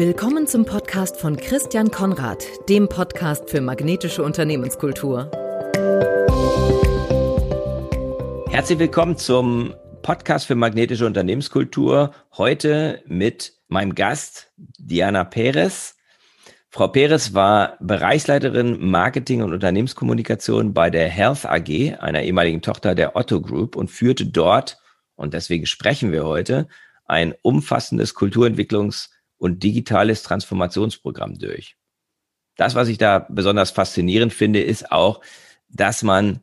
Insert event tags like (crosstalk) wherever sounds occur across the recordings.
Willkommen zum Podcast von Christian Konrad, dem Podcast für magnetische Unternehmenskultur. Herzlich willkommen zum Podcast für magnetische Unternehmenskultur. Heute mit meinem Gast Diana Perez. Frau Perez war Bereichsleiterin Marketing und Unternehmenskommunikation bei der Health AG, einer ehemaligen Tochter der Otto Group und führte dort, und deswegen sprechen wir heute, ein umfassendes Kulturentwicklungs- und digitales Transformationsprogramm durch. Das, was ich da besonders faszinierend finde, ist auch, dass man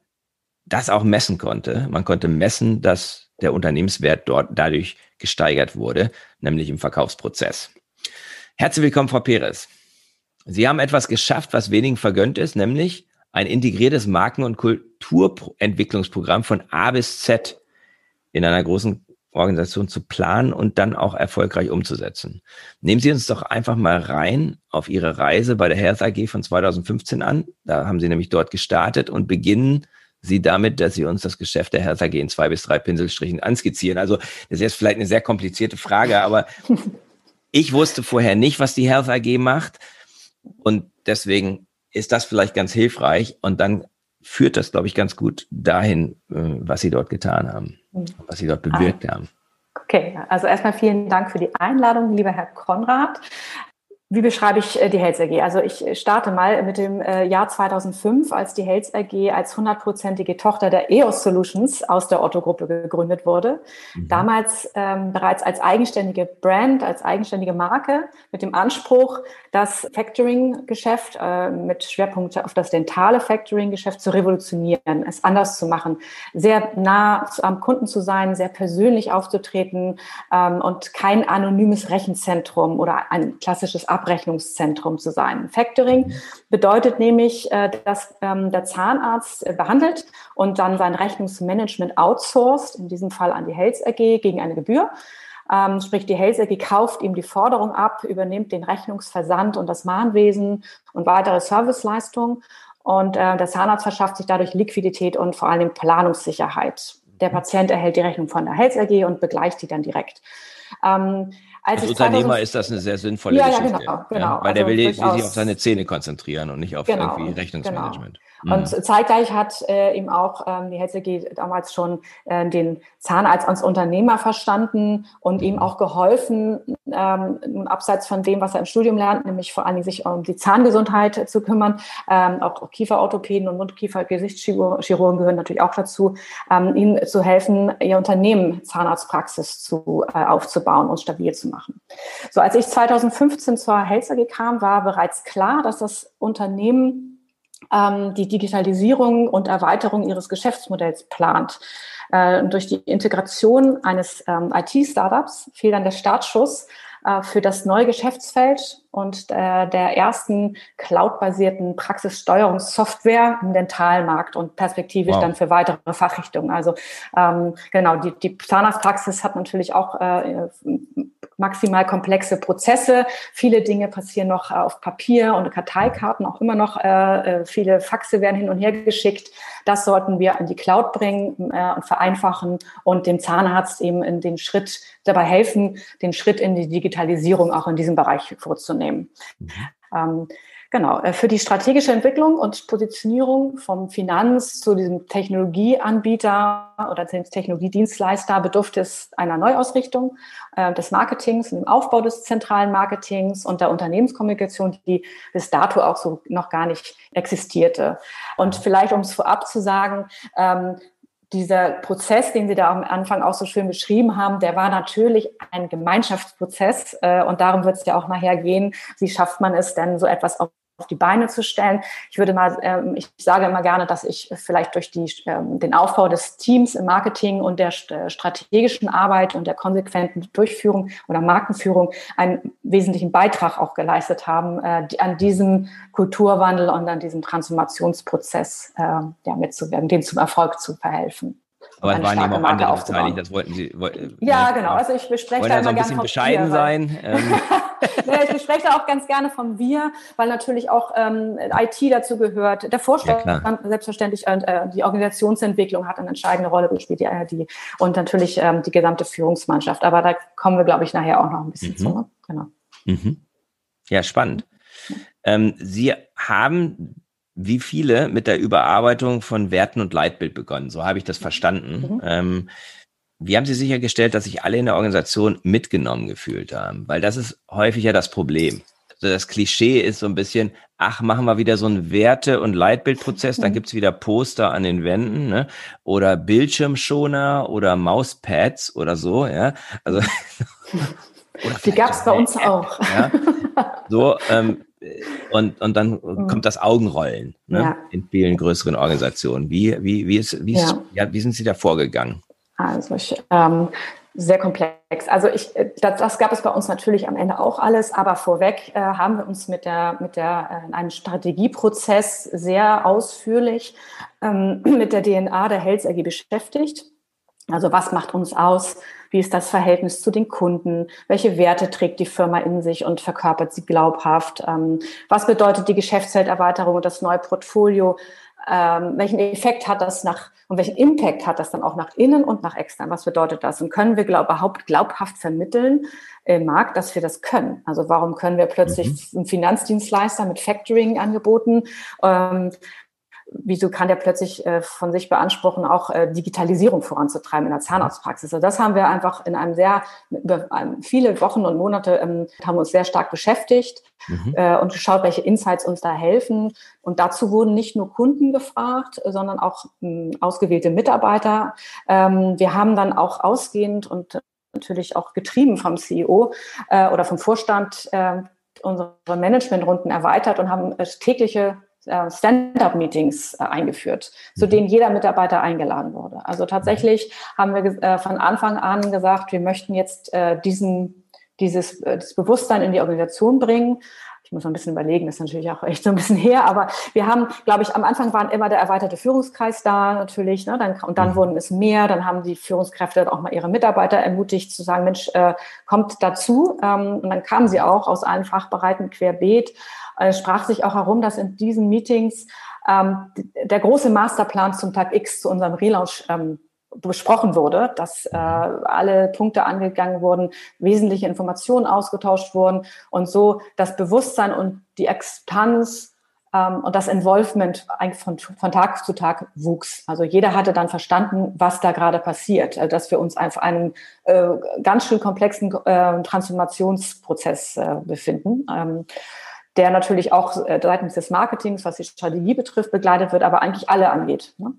das auch messen konnte. Man konnte messen, dass der Unternehmenswert dort dadurch gesteigert wurde, nämlich im Verkaufsprozess. Herzlich willkommen, Frau Perez. Sie haben etwas geschafft, was wenigen vergönnt ist, nämlich ein integriertes Marken- und Kulturentwicklungsprogramm von A bis Z in einer großen Organisation zu planen und dann auch erfolgreich umzusetzen. Nehmen Sie uns doch einfach mal rein auf Ihre Reise bei der Health AG von 2015 an. Da haben Sie nämlich dort gestartet und beginnen Sie damit, dass Sie uns das Geschäft der Health AG in zwei bis drei Pinselstrichen anskizzieren. Also das ist jetzt vielleicht eine sehr komplizierte Frage, aber (laughs) ich wusste vorher nicht, was die Health AG macht und deswegen ist das vielleicht ganz hilfreich und dann führt das, glaube ich, ganz gut dahin, äh, was Sie dort getan haben. Was Sie dort bewirkt ah. haben. Okay, also erstmal vielen Dank für die Einladung, lieber Herr Konrad. Wie beschreibe ich äh, die Health AG? Also ich äh, starte mal mit dem äh, Jahr 2005, als die Health AG als hundertprozentige Tochter der EOS Solutions aus der Otto-Gruppe gegründet wurde. Mhm. Damals ähm, bereits als eigenständige Brand, als eigenständige Marke mit dem Anspruch, das Factoring-Geschäft äh, mit Schwerpunkt auf das dentale Factoring-Geschäft zu revolutionieren, es anders zu machen, sehr nah am Kunden zu sein, sehr persönlich aufzutreten ähm, und kein anonymes Rechenzentrum oder ein klassisches Abrechnungszentrum zu sein. Factoring bedeutet nämlich, äh, dass ähm, der Zahnarzt äh, behandelt und dann sein Rechnungsmanagement outsourced, in diesem Fall an die Health AG gegen eine Gebühr. Ähm, sprich, die Health AG kauft ihm die Forderung ab, übernimmt den Rechnungsversand und das Mahnwesen und weitere Serviceleistungen. Und äh, der Zahnarzt verschafft sich dadurch Liquidität und vor allem Planungssicherheit. Der Patient erhält die Rechnung von der Health AG und begleicht die dann direkt. Ähm, als, als Unternehmer ist das eine sehr sinnvolle ja, Geschichte. Ja, genau, genau. Ja, weil also der will sich auf seine Zähne konzentrieren und nicht auf genau, irgendwie Rechnungsmanagement. Genau. Mhm. Und zeitgleich hat äh, eben auch ähm, die HZG damals schon äh, den Zahnarzt als Unternehmer verstanden und ihm auch geholfen, ähm, abseits von dem, was er im Studium lernt, nämlich vor allen Dingen sich um die Zahngesundheit zu kümmern. Ähm, auch Kieferorthopäden und Mundkiefer-Gesichtschirurgen gehören natürlich auch dazu, ähm, ihnen zu helfen, ihr Unternehmen Zahnarztpraxis zu, äh, aufzubauen und stabil zu machen. So, als ich 2015 zur AG kam, war bereits klar, dass das Unternehmen die Digitalisierung und Erweiterung ihres Geschäftsmodells plant. Äh, durch die Integration eines ähm, IT-Startups fiel dann der Startschuss äh, für das neue Geschäftsfeld und äh, der ersten cloud-basierten Praxissteuerungssoftware im Dentalmarkt und perspektivisch wow. dann für weitere Fachrichtungen. Also ähm, genau, die, die Zahnarztpraxis hat natürlich auch maximal komplexe Prozesse. Viele Dinge passieren noch äh, auf Papier und Karteikarten, auch immer noch äh, äh, viele Faxe werden hin und her geschickt. Das sollten wir in die Cloud bringen äh, und vereinfachen und dem Zahnarzt eben in den Schritt dabei helfen, den Schritt in die Digitalisierung auch in diesem Bereich vorzunehmen. Mhm. Ähm, Genau, äh, für die strategische Entwicklung und Positionierung vom Finanz zu diesem Technologieanbieter oder Technologiedienstleister bedurfte es einer Neuausrichtung äh, des Marketings, dem Aufbau des zentralen Marketings und der Unternehmenskommunikation, die bis dato auch so noch gar nicht existierte. Und vielleicht, um es vorab zu sagen, ähm, dieser Prozess, den Sie da am Anfang auch so schön beschrieben haben, der war natürlich ein Gemeinschaftsprozess äh, und darum wird es ja auch nachher gehen, wie schafft man es denn, so etwas auf auf die Beine zu stellen. Ich würde mal, ähm, ich sage immer gerne, dass ich vielleicht durch die, ähm, den Aufbau des Teams im Marketing und der äh, strategischen Arbeit und der konsequenten Durchführung oder Markenführung einen wesentlichen Beitrag auch geleistet haben, äh, an diesem Kulturwandel und an diesem Transformationsprozz äh, ja, mitzuwirken, dem zum Erfolg zu verhelfen. Aber es waren eben auch andere beteiligt, das wollten Sie. Wollten, ja, genau. Also ich bespreche da immer ein bisschen bescheiden wir, sein. Ähm. (laughs) ja, ich bespreche da auch ganz gerne von wir, weil natürlich auch ähm, IT dazu gehört. Der Vorstand ja, selbstverständlich und äh, die Organisationsentwicklung hat eine entscheidende Rolle gespielt, die ARD und natürlich ähm, die gesamte Führungsmannschaft. Aber da kommen wir, glaube ich, nachher auch noch ein bisschen mhm. zu. Ne? Genau. Mhm. Ja, spannend. Ähm, Sie haben wie viele mit der Überarbeitung von Werten und Leitbild begonnen. So habe ich das verstanden. Mhm. Ähm, wie haben Sie sichergestellt, dass sich alle in der Organisation mitgenommen gefühlt haben? Weil das ist häufig ja das Problem. Also das Klischee ist so ein bisschen, ach, machen wir wieder so einen Werte- und Leitbildprozess, dann mhm. gibt's wieder Poster an den Wänden, ne? Oder Bildschirmschoner oder Mauspads oder so, ja. Also (laughs) (laughs) Die gab's bei uns auch. Ja? So, ähm, und, und dann mhm. kommt das Augenrollen ne? ja. in vielen größeren Organisationen. Wie, wie, wie, ist, wie, ist, ja. ja wie sind Sie da vorgegangen? Also ich, ähm, sehr komplex. Also ich, äh, das, das, gab es bei uns natürlich am Ende auch alles, aber vorweg äh, haben wir uns mit der mit der äh, einem Strategieprozess sehr ausführlich ähm, (clears throat) mit der DNA der Health AG beschäftigt. Also was macht uns aus? Wie ist das Verhältnis zu den Kunden? Welche Werte trägt die Firma in sich und verkörpert sie glaubhaft? Ähm, was bedeutet die Geschäftsfelderweiterung und das neue Portfolio? Ähm, welchen Effekt hat das nach und welchen Impact hat das dann auch nach innen und nach extern? Was bedeutet das? Und können wir glaub, überhaupt glaubhaft vermitteln im Markt, dass wir das können? Also warum können wir plötzlich mhm. einen Finanzdienstleister mit Factoring-Angeboten ähm, wieso kann der plötzlich äh, von sich beanspruchen, auch äh, Digitalisierung voranzutreiben in der Zahnarztpraxis? Also das haben wir einfach in einem sehr, über viele Wochen und Monate ähm, haben wir uns sehr stark beschäftigt mhm. äh, und geschaut, welche Insights uns da helfen. Und dazu wurden nicht nur Kunden gefragt, sondern auch ähm, ausgewählte Mitarbeiter. Ähm, wir haben dann auch ausgehend und natürlich auch getrieben vom CEO äh, oder vom Vorstand äh, unsere Managementrunden erweitert und haben äh, tägliche Stand-up-Meetings äh, eingeführt, zu mhm. denen jeder Mitarbeiter eingeladen wurde. Also tatsächlich haben wir äh, von Anfang an gesagt, wir möchten jetzt diesen, dieses, das Bewusstsein in die Organisation bringen. Ich muss noch ein bisschen überlegen, das ist natürlich auch echt so ein bisschen her, aber wir haben, glaube ich, am Anfang waren immer der erweiterte Führungskreis da natürlich, ne, dann, und dann mhm. wurden es mehr, dann haben die Führungskräfte auch mal ihre Mitarbeiter ermutigt zu sagen, Mensch, äh, kommt dazu, ähm, und dann kamen sie auch aus allen Fachbereichen querbeet äh, sprach sich auch herum, dass in diesen Meetings ähm, der große Masterplan zum Tag X zu unserem Relaunch ähm, besprochen wurde, dass äh, alle Punkte angegangen wurden, wesentliche Informationen ausgetauscht wurden und so das Bewusstsein und die Akzeptanz ähm, und das Involvement eigentlich von, von Tag zu Tag wuchs. Also jeder hatte dann verstanden, was da gerade passiert, äh, dass wir uns auf einem äh, ganz schön komplexen äh, Transformationsprozess äh, befinden. Ähm, der natürlich auch äh, seitens des Marketings, was die Strategie betrifft, begleitet wird, aber eigentlich alle angeht. Ne?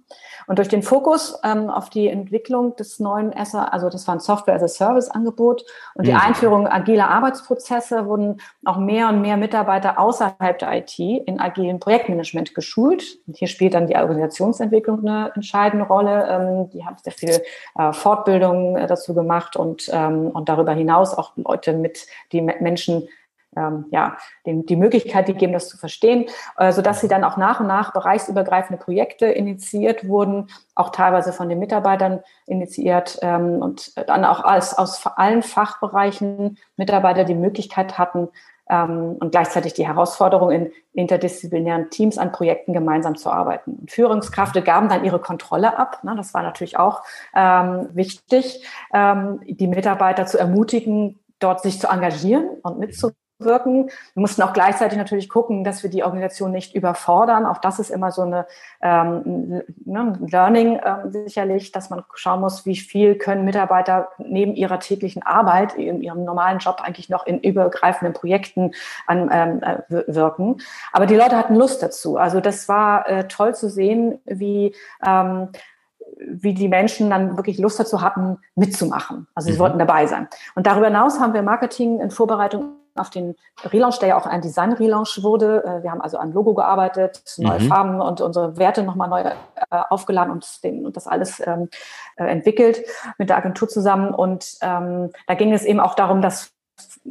Und durch den Fokus ähm, auf die Entwicklung des neuen SR, also das war ein Software-as-a-Service-Angebot und die mhm. Einführung agiler Arbeitsprozesse wurden auch mehr und mehr Mitarbeiter außerhalb der IT in agilen Projektmanagement geschult. Und hier spielt dann die Organisationsentwicklung eine entscheidende Rolle. Ähm, die haben sehr viel äh, Fortbildung äh, dazu gemacht und, ähm, und darüber hinaus auch Leute mit, die Menschen ähm, ja, den, die Möglichkeit gegeben, das zu verstehen, äh, sodass sie dann auch nach und nach bereichsübergreifende Projekte initiiert wurden, auch teilweise von den Mitarbeitern initiiert ähm, und dann auch als, aus allen Fachbereichen Mitarbeiter die Möglichkeit hatten, ähm, und gleichzeitig die Herausforderung, in interdisziplinären Teams an Projekten gemeinsam zu arbeiten. Und Führungskräfte gaben dann ihre Kontrolle ab. Ne, das war natürlich auch ähm, wichtig, ähm, die Mitarbeiter zu ermutigen, dort sich zu engagieren und mitzuwirken wirken. Wir mussten auch gleichzeitig natürlich gucken, dass wir die Organisation nicht überfordern. Auch das ist immer so eine ähm, ne, Learning ähm, sicherlich, dass man schauen muss, wie viel können Mitarbeiter neben ihrer täglichen Arbeit in ihrem normalen Job eigentlich noch in übergreifenden Projekten an, ähm, äh, wirken. Aber die Leute hatten Lust dazu. Also das war äh, toll zu sehen, wie ähm, wie die Menschen dann wirklich Lust dazu hatten, mitzumachen. Also sie mhm. wollten dabei sein. Und darüber hinaus haben wir Marketing in Vorbereitung auf den Relaunch, der ja auch ein Design-Relaunch wurde. Äh, wir haben also an Logo gearbeitet, neue mhm. Farben und unsere Werte nochmal neu äh, aufgeladen und, den, und das alles ähm, äh, entwickelt mit der Agentur zusammen. Und ähm, da ging es eben auch darum, dass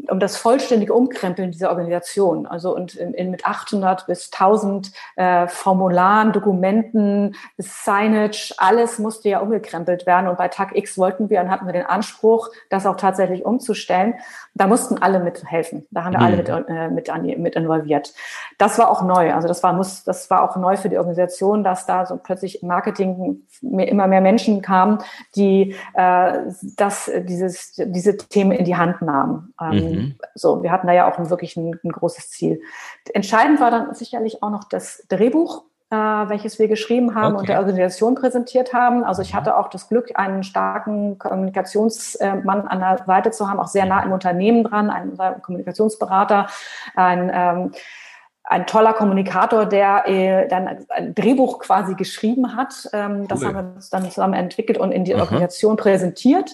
um das vollständige Umkrempeln dieser Organisation. Also und in, in mit 800 bis 1000 äh, Formularen, Dokumenten, Signage, alles musste ja umgekrempelt werden. Und bei Tag X wollten wir und hatten wir den Anspruch, das auch tatsächlich umzustellen. Da mussten alle mithelfen. Da haben wir mhm. alle mit, äh, mit, an, mit involviert. Das war auch neu. Also das war muss, das war auch neu für die Organisation, dass da so plötzlich im Marketing mehr, immer mehr Menschen kamen, die äh, das, dieses, diese Themen in die Hand nahmen. Ähm, mhm. So, wir hatten da ja auch ein, wirklich ein, ein, großes Ziel. Entscheidend war dann sicherlich auch noch das Drehbuch, äh, welches wir geschrieben haben okay. und der Organisation präsentiert haben. Also ich mhm. hatte auch das Glück, einen starken Kommunikationsmann an der Seite zu haben, auch sehr nah im Unternehmen dran, einen Kommunikationsberater, ein ähm, ein toller Kommunikator, der äh, dann ein Drehbuch quasi geschrieben hat. Ähm, cool. Das haben wir uns dann zusammen entwickelt und in die mhm. Organisation präsentiert.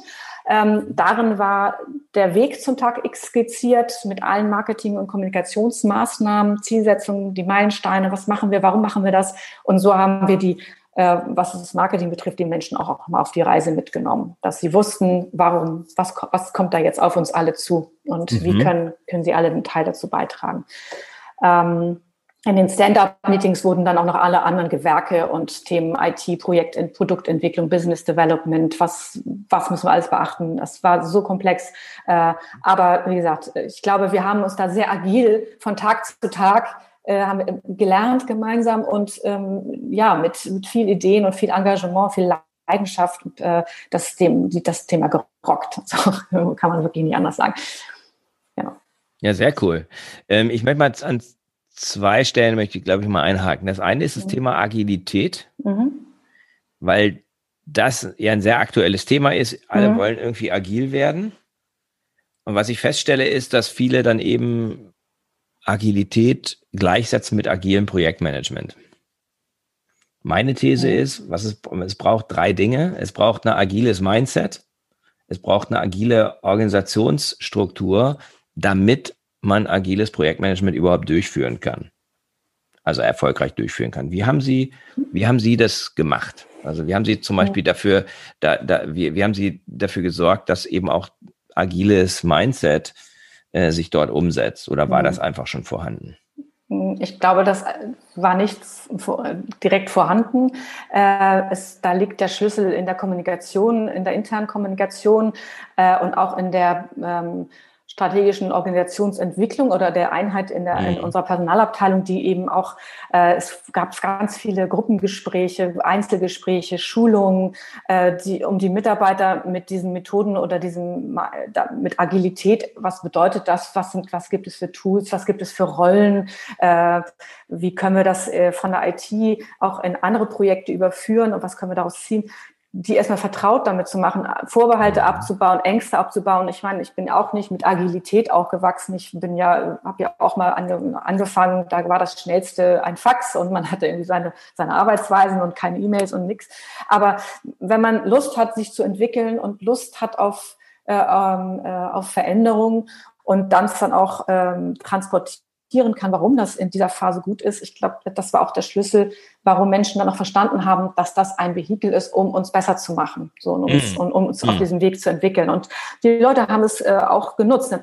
Ähm, darin war der Weg zum Tag X skizziert mit allen Marketing- und Kommunikationsmaßnahmen, Zielsetzungen, die Meilensteine, was machen wir, warum machen wir das? Und so haben wir die, äh, was das Marketing betrifft, die Menschen auch, auch mal auf die Reise mitgenommen, dass sie wussten, warum, was, was kommt da jetzt auf uns alle zu und mhm. wie können, können sie alle einen Teil dazu beitragen. Ähm, in den Stand-up-Meetings wurden dann auch noch alle anderen Gewerke und Themen IT, Projekt, Produktentwicklung, Business Development, was, was müssen wir alles beachten? Das war so komplex. Äh, aber wie gesagt, ich glaube, wir haben uns da sehr agil von Tag zu Tag äh, haben gelernt gemeinsam und ähm, ja, mit, mit viel Ideen und viel Engagement, viel Leidenschaft äh, das, das Thema gerockt. (laughs) So kann man wirklich nicht anders sagen. Genau. Ja, sehr cool. Ähm, ich möchte mal an zwei Stellen möchte ich, glaube ich, mal einhaken. Das eine ist das mhm. Thema Agilität, mhm. weil das ja ein sehr aktuelles Thema ist. Alle mhm. wollen irgendwie agil werden. Und was ich feststelle, ist, dass viele dann eben Agilität gleichsetzen mit agilem Projektmanagement. Meine These ist, was es, es braucht drei Dinge. Es braucht ein agiles Mindset. Es braucht eine agile Organisationsstruktur, damit man agiles Projektmanagement überhaupt durchführen kann. Also erfolgreich durchführen kann. Wie haben Sie, wie haben Sie das gemacht? Also wie haben Sie zum Beispiel dafür, da, da, wie, wie haben Sie dafür gesorgt, dass eben auch agiles Mindset äh, sich dort umsetzt? Oder war das einfach schon vorhanden? Ich glaube, das war nicht direkt vorhanden. Äh, es, da liegt der Schlüssel in der Kommunikation, in der internen Kommunikation äh, und auch in der ähm, strategischen Organisationsentwicklung oder der Einheit in, der, in mhm. unserer Personalabteilung, die eben auch, äh, es gab ganz viele Gruppengespräche, Einzelgespräche, Schulungen, äh, die, um die Mitarbeiter mit diesen Methoden oder diesem, mit Agilität, was bedeutet das, was, sind, was gibt es für Tools, was gibt es für Rollen, äh, wie können wir das äh, von der IT auch in andere Projekte überführen und was können wir daraus ziehen, die erstmal vertraut damit zu machen, Vorbehalte mhm. abzubauen, Ängste abzubauen. Ich meine, ich bin auch nicht mit Agilität aufgewachsen. Ich bin ja, habe ja auch mal ange, angefangen, da war das schnellste ein Fax und man hatte irgendwie seine, seine Arbeitsweisen und keine E-Mails und nichts. Aber wenn man Lust hat, sich zu entwickeln und Lust hat auf, äh, ähm, äh, auf Veränderung und dann dann auch ähm, transportiert, reflektieren kann, warum das in dieser Phase gut ist. Ich glaube, das war auch der Schlüssel, warum Menschen dann auch verstanden haben, dass das ein Vehikel ist, um uns besser zu machen, so um, uns, mm. um, um uns mm. auf diesem Weg zu entwickeln. Und die Leute haben es äh, auch genutzt.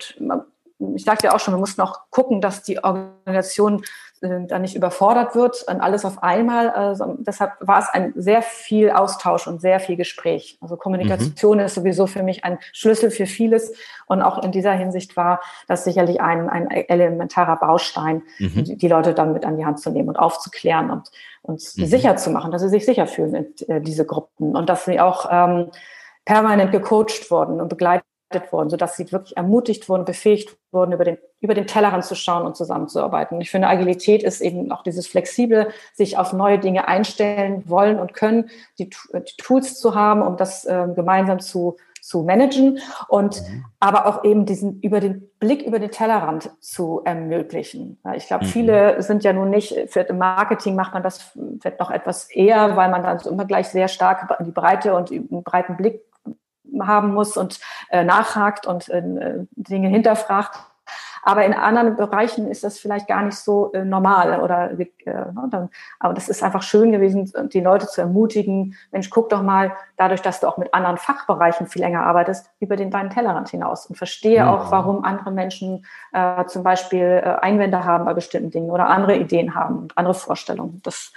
Ich sagte ja auch schon, wir mussten auch gucken, dass die Organisation äh, da nicht überfordert wird und alles auf einmal. Also deshalb war es ein sehr viel Austausch und sehr viel Gespräch. Also Kommunikation mhm. ist sowieso für mich ein Schlüssel für vieles. Und auch in dieser Hinsicht war das sicherlich ein, ein elementarer Baustein, mhm. die, die, Leute dann mit an die Hand zu nehmen und aufzuklären und uns mhm. sicher zu machen, dass sie sich sicher fühlen in äh, diese Gruppen und dass sie auch ähm, permanent gecoacht wurden und begleitet worden, sodass sie wirklich ermutigt wurden, befähigt wurden, über den, über den Tellerrand zu schauen und zusammenzuarbeiten. Ich finde, Agilität ist eben auch dieses flexible, sich auf neue Dinge einstellen wollen und können, die, die Tools zu haben, um das äh, gemeinsam zu, zu managen und mhm. aber auch eben diesen über den Blick über den Tellerrand zu ermöglichen. Ich glaube, mhm. viele sind ja nun nicht, für im Marketing macht man das vielleicht noch etwas eher, weil man dann so immer gleich sehr stark in die Breite und einen breiten Blick haben muss und äh, nachhakt und äh, Dinge hinterfragt. Aber in anderen Bereichen ist das vielleicht gar nicht so äh, normal oder äh, ne, dann, aber das ist einfach schön gewesen, die Leute zu ermutigen. Mensch, guck doch mal, dadurch, dass du auch mit anderen Fachbereichen viel länger arbeitest, über den deinen Tellerrand hinaus und verstehe ja. auch, warum andere Menschen äh, zum Beispiel äh, Einwände haben bei bestimmten Dingen oder andere Ideen haben und andere Vorstellungen. Das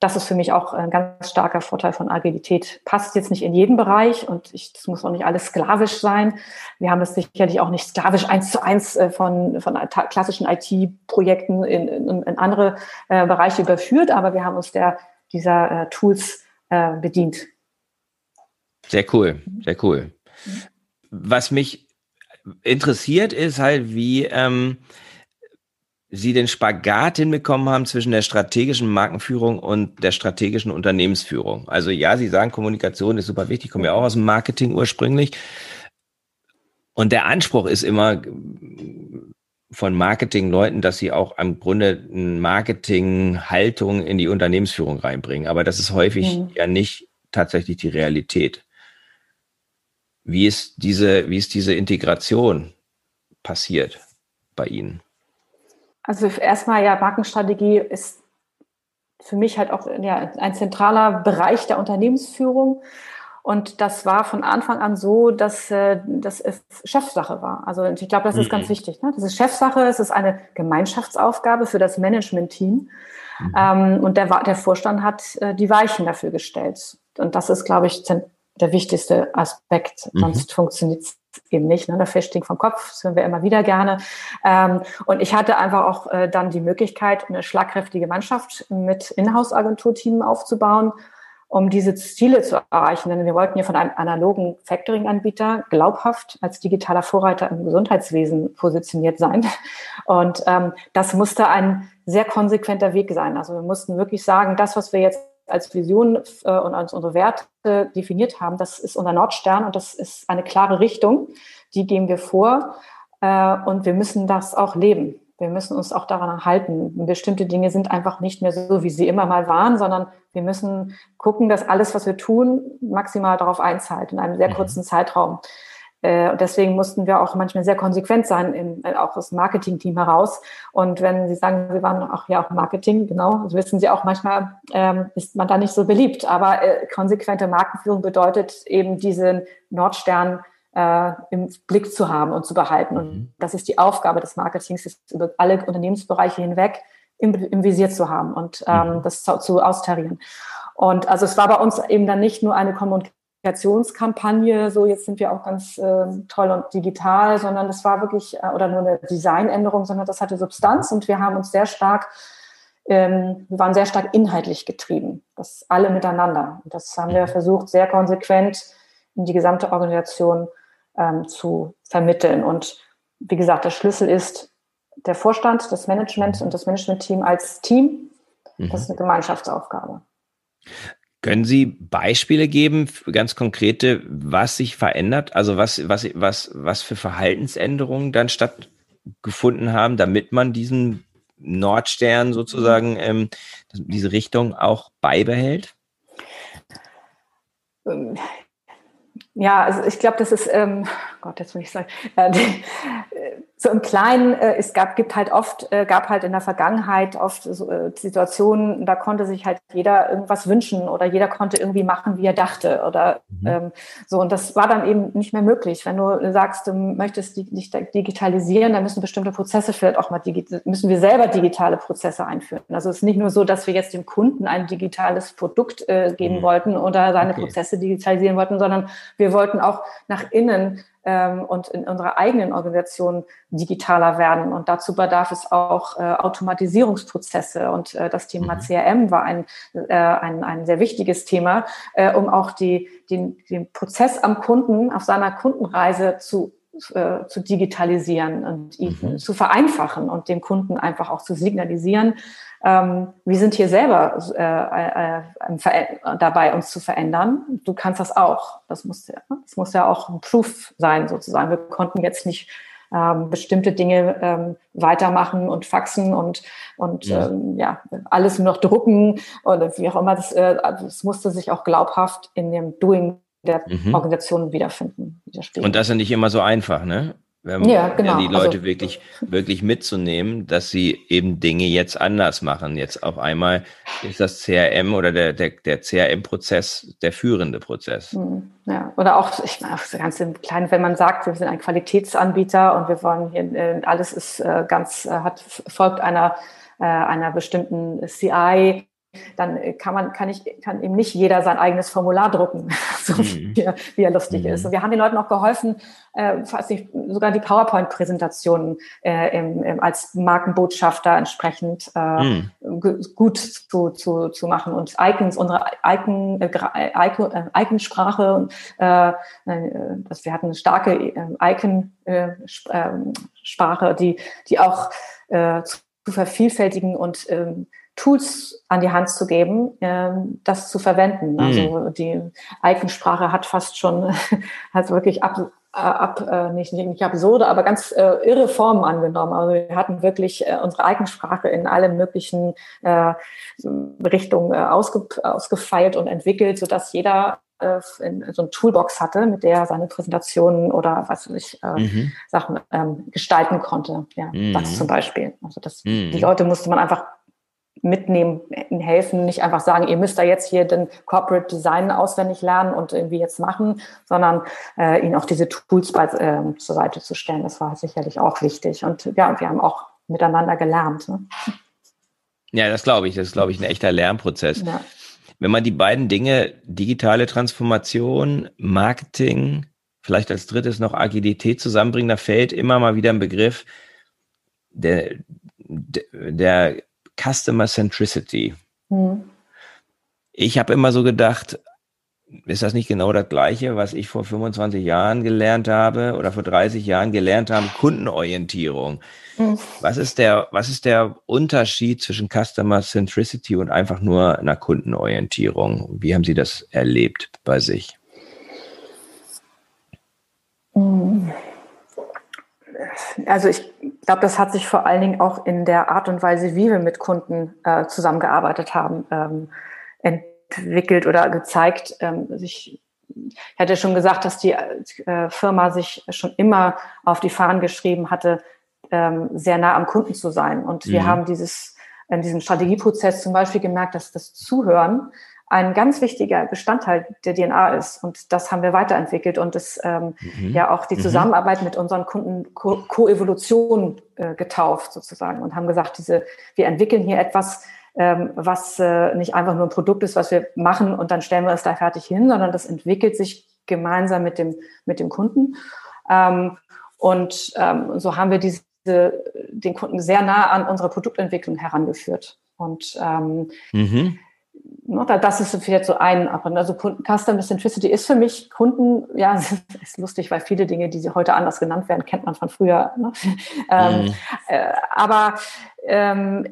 das ist für mich auch ein ganz starker Vorteil von Agilität. Passt jetzt nicht in jeden Bereich und ich, das muss auch nicht alles sklavisch sein. Wir haben es sicherlich auch nicht sklavisch eins zu eins äh, von, von klassischen IT-Projekten in, in, in, andere äh, Bereiche überführt, aber wir haben uns der, dieser äh, Tools äh, bedient. Sehr cool, sehr cool. Was mich interessiert ist halt, wie ähm, Sie den Spagat hinbekommen haben zwischen der strategischen Markenführung und der strategischen Unternehmensführung. Also ja, Sie sagen, Kommunikation ist super wichtig, kommen ja auch aus dem Marketing ursprünglich. Und der Anspruch ist immer von Marketingleuten, dass sie auch im Grunde Marketinghaltung in die Unternehmensführung reinbringen. Aber das ist häufig mhm. ja nicht tatsächlich die Realität. Wie ist diese, wie ist diese Integration passiert bei Ihnen? Also erstmal ja, Markenstrategie ist für mich halt auch ja, ein zentraler Bereich der Unternehmensführung. Und das war von Anfang an so, dass äh, das Chefsache war. Also ich glaube, das ist mhm. ganz wichtig. Ne? Das ist Chefsache, es ist eine Gemeinschaftsaufgabe für das Management-Team. Mhm. Ähm, und der, der Vorstand hat äh, die Weichen dafür gestellt. Und das ist, glaube ich, der wichtigste Aspekt. Mhm. Sonst funktioniert es eben nicht. Ne? Der Fisch stinkt vom Kopf, das hören wir immer wieder gerne. Ähm, und ich hatte einfach auch äh, dann die Möglichkeit, eine schlagkräftige Mannschaft mit Inhouse-Agenturteam aufzubauen, um diese Ziele zu erreichen. Denn wir wollten ja von einem analogen Factoring-Anbieter glaubhaft als digitaler Vorreiter im Gesundheitswesen positioniert sein. Und ähm, das musste ein sehr konsequenter Weg sein. Also wir mussten wirklich sagen, das, was wir jetzt als Vision äh, und als unsere Werte definiert haben, das ist unser Nordstern und das ist eine klare Richtung, die geben wir vor äh, und wir müssen das auch leben. Wir müssen uns auch daran halten. Bestimmte Dinge sind einfach nicht mehr so, wie sie immer mal waren, sondern wir müssen gucken, dass alles, was wir tun, maximal darauf einzahlt in einem sehr mhm. kurzen Zeitraum. Äh, und deswegen mussten wir auch manchmal sehr konsequent sein, in, äh, auch aus dem Marketing-Team heraus. Und wenn Sie sagen, Sie waren auch ja auch Marketing, genau, also wissen Sie auch, manchmal ähm, ist man da nicht so beliebt. Aber äh, konsequente Markenführung bedeutet eben diesen Nordstern äh, im Blick zu haben und zu behalten. Und mhm. das ist die Aufgabe des Marketings, ist über alle Unternehmensbereiche hinweg im, im Visier zu haben und ähm, mhm. das zu, zu austarieren. Und also es war bei uns eben dann nicht nur eine Kommunikation, Kommunikationskampagne, so jetzt sind wir auch ganz äh, toll und digital, sondern das war wirklich, äh, oder nur eine Designänderung, sondern das hatte Substanz und wir haben uns sehr stark, ähm, wir waren sehr stark inhaltlich getrieben, das alle miteinander. Und das haben wir mhm. versucht, sehr konsequent in die gesamte Organisation ähm, zu vermitteln. Und wie gesagt, der Schlüssel ist der Vorstand, das Management und das Managementteam als Team. Das ist mhm. eine Gemeinschaftsaufgabe. Können Sie Beispiele geben, ganz konkrete, was sich verändert? Also was, was, was, was für Verhaltensänderungen dann stattgefunden haben, damit man diesen Nordstern sozusagen, ähm, diese Richtung auch beibehält? Ähm, ja, also ich glaube, das ist, ähm, Gott, jetzt will ich sagen, äh, so im Kleinen, äh, es gab, gibt halt oft, äh, gab halt in der Vergangenheit oft so, äh, Situationen, da konnte sich halt jeder irgendwas wünschen oder jeder konnte irgendwie machen, wie er dachte oder mhm. ähm, so. Und das war dann eben nicht mehr möglich. Wenn du sagst, du möchtest dich digitalisieren, dann müssen bestimmte Prozesse vielleicht auch mal, müssen wir selber digitale Prozesse einführen. Also es ist nicht nur so, dass wir jetzt dem Kunden ein digitales Produkt äh, geben mhm. wollten oder seine okay. Prozesse digitalisieren wollten, sondern wir wollten auch nach innen ähm, und in unserer eigenen Organisation digitaler werden. Und dazu bedarf es auch äh, Automatisierungsprozesse. Und äh, das Thema mhm. CRM war ein, äh, ein, ein sehr wichtiges Thema, äh, um auch die, den, den Prozess am Kunden auf seiner Kundenreise zu äh, zu digitalisieren und ihn mhm. zu vereinfachen und dem Kunden einfach auch zu signalisieren, ähm, wir sind hier selber äh, äh, dabei, uns zu verändern. Du kannst das auch. Das muss, ja, das muss ja auch ein Proof sein, sozusagen. Wir konnten jetzt nicht ähm, bestimmte Dinge ähm, weitermachen und faxen und, und ja. Ähm, ja, alles nur noch drucken oder wie auch immer. Das, äh, das musste sich auch glaubhaft in dem Doing der mhm. Organisation wiederfinden. Und das ist ja nicht immer so einfach, ne? Wenn, ja, genau. die Leute also, wirklich, (laughs) wirklich mitzunehmen, dass sie eben Dinge jetzt anders machen. Jetzt auf einmal ist das CRM oder der, der, der CRM-Prozess der führende Prozess. Hm, ja, oder auch, ich meine, ganz im Kleinen, wenn man sagt, wir sind ein Qualitätsanbieter und wir wollen hier, äh, alles ist äh, ganz, äh, hat, folgt einer, einer bestimmten CI, dann kann man, kann ich, kann eben nicht jeder sein eigenes Formular drucken, (laughs) so mhm. wie, er, wie, er, lustig mhm. ist. Und wir haben den Leuten auch geholfen, äh, fast nicht, sogar die PowerPoint-Präsentationen äh, im, im, als Markenbotschafter entsprechend äh, mhm. gut zu, zu, zu machen und Icons, unsere Icon, äh, Icon, äh, Iconsprache, äh, äh, dass wir hatten eine starke äh, Icon-Sprache, äh, die, die auch äh, zu vervielfältigen und ähm, Tools an die Hand zu geben, ähm, das zu verwenden. Mhm. Also die Iconsprache hat fast schon, (laughs) hat wirklich ab, ab äh, nicht, nicht absurde, aber ganz äh, irre Formen angenommen. Also wir hatten wirklich äh, unsere Iconsprache in alle möglichen äh, Richtungen äh, ausge, ausgefeilt und entwickelt, sodass jeder äh, in, so ein Toolbox hatte, mit der er seine Präsentationen oder was weiß ich, äh, mhm. Sachen ähm, gestalten konnte. Ja, mhm. das zum Beispiel. Also das, mhm. die Leute musste man einfach mitnehmen, helfen, nicht einfach sagen, ihr müsst da jetzt hier den Corporate Design auswendig lernen und irgendwie jetzt machen, sondern äh, ihnen auch diese Tools bei, äh, zur Seite zu stellen. Das war sicherlich auch wichtig. Und ja, wir haben auch miteinander gelernt. Ne? Ja, das glaube ich. Das ist, glaube ich, ein echter Lernprozess. Ja. Wenn man die beiden Dinge, digitale Transformation, Marketing, vielleicht als drittes noch Agilität zusammenbringt, da fällt immer mal wieder ein Begriff, der, der Customer Centricity. Mhm. Ich habe immer so gedacht, ist das nicht genau das Gleiche, was ich vor 25 Jahren gelernt habe oder vor 30 Jahren gelernt habe? Kundenorientierung. Mhm. Was ist der, was ist der Unterschied zwischen Customer Centricity und einfach nur einer Kundenorientierung? Wie haben Sie das erlebt bei sich? Mhm. Also ich glaube, das hat sich vor allen Dingen auch in der Art und Weise, wie wir mit Kunden äh, zusammengearbeitet haben, ähm, entwickelt oder gezeigt. Ähm, ich hätte schon gesagt, dass die äh, Firma sich schon immer auf die Fahnen geschrieben hatte, ähm, sehr nah am Kunden zu sein. Und wir mhm. haben dieses in diesem Strategieprozess zum Beispiel gemerkt, dass das Zuhören ein ganz wichtiger Bestandteil der DNA ist. Und das haben wir weiterentwickelt und es ähm, mhm. ja auch die mhm. Zusammenarbeit mhm. mit unseren Kunden Co-Evolution äh, getauft sozusagen und haben gesagt, diese, wir entwickeln hier etwas, ähm, was äh, nicht einfach nur ein Produkt ist, was wir machen und dann stellen wir es da fertig hin, sondern das entwickelt sich gemeinsam mit dem, mit dem Kunden. Ähm, und ähm, so haben wir diese, den Kunden sehr nah an unsere Produktentwicklung herangeführt. Und ähm, mhm. Das ist vielleicht so ein, also Customer Centricity ist für mich Kunden, ja, (laughs) ist lustig, weil viele Dinge, die heute anders genannt werden, kennt man von früher. Ne? (laughs) Ähm, mhm. äh, aber ähm,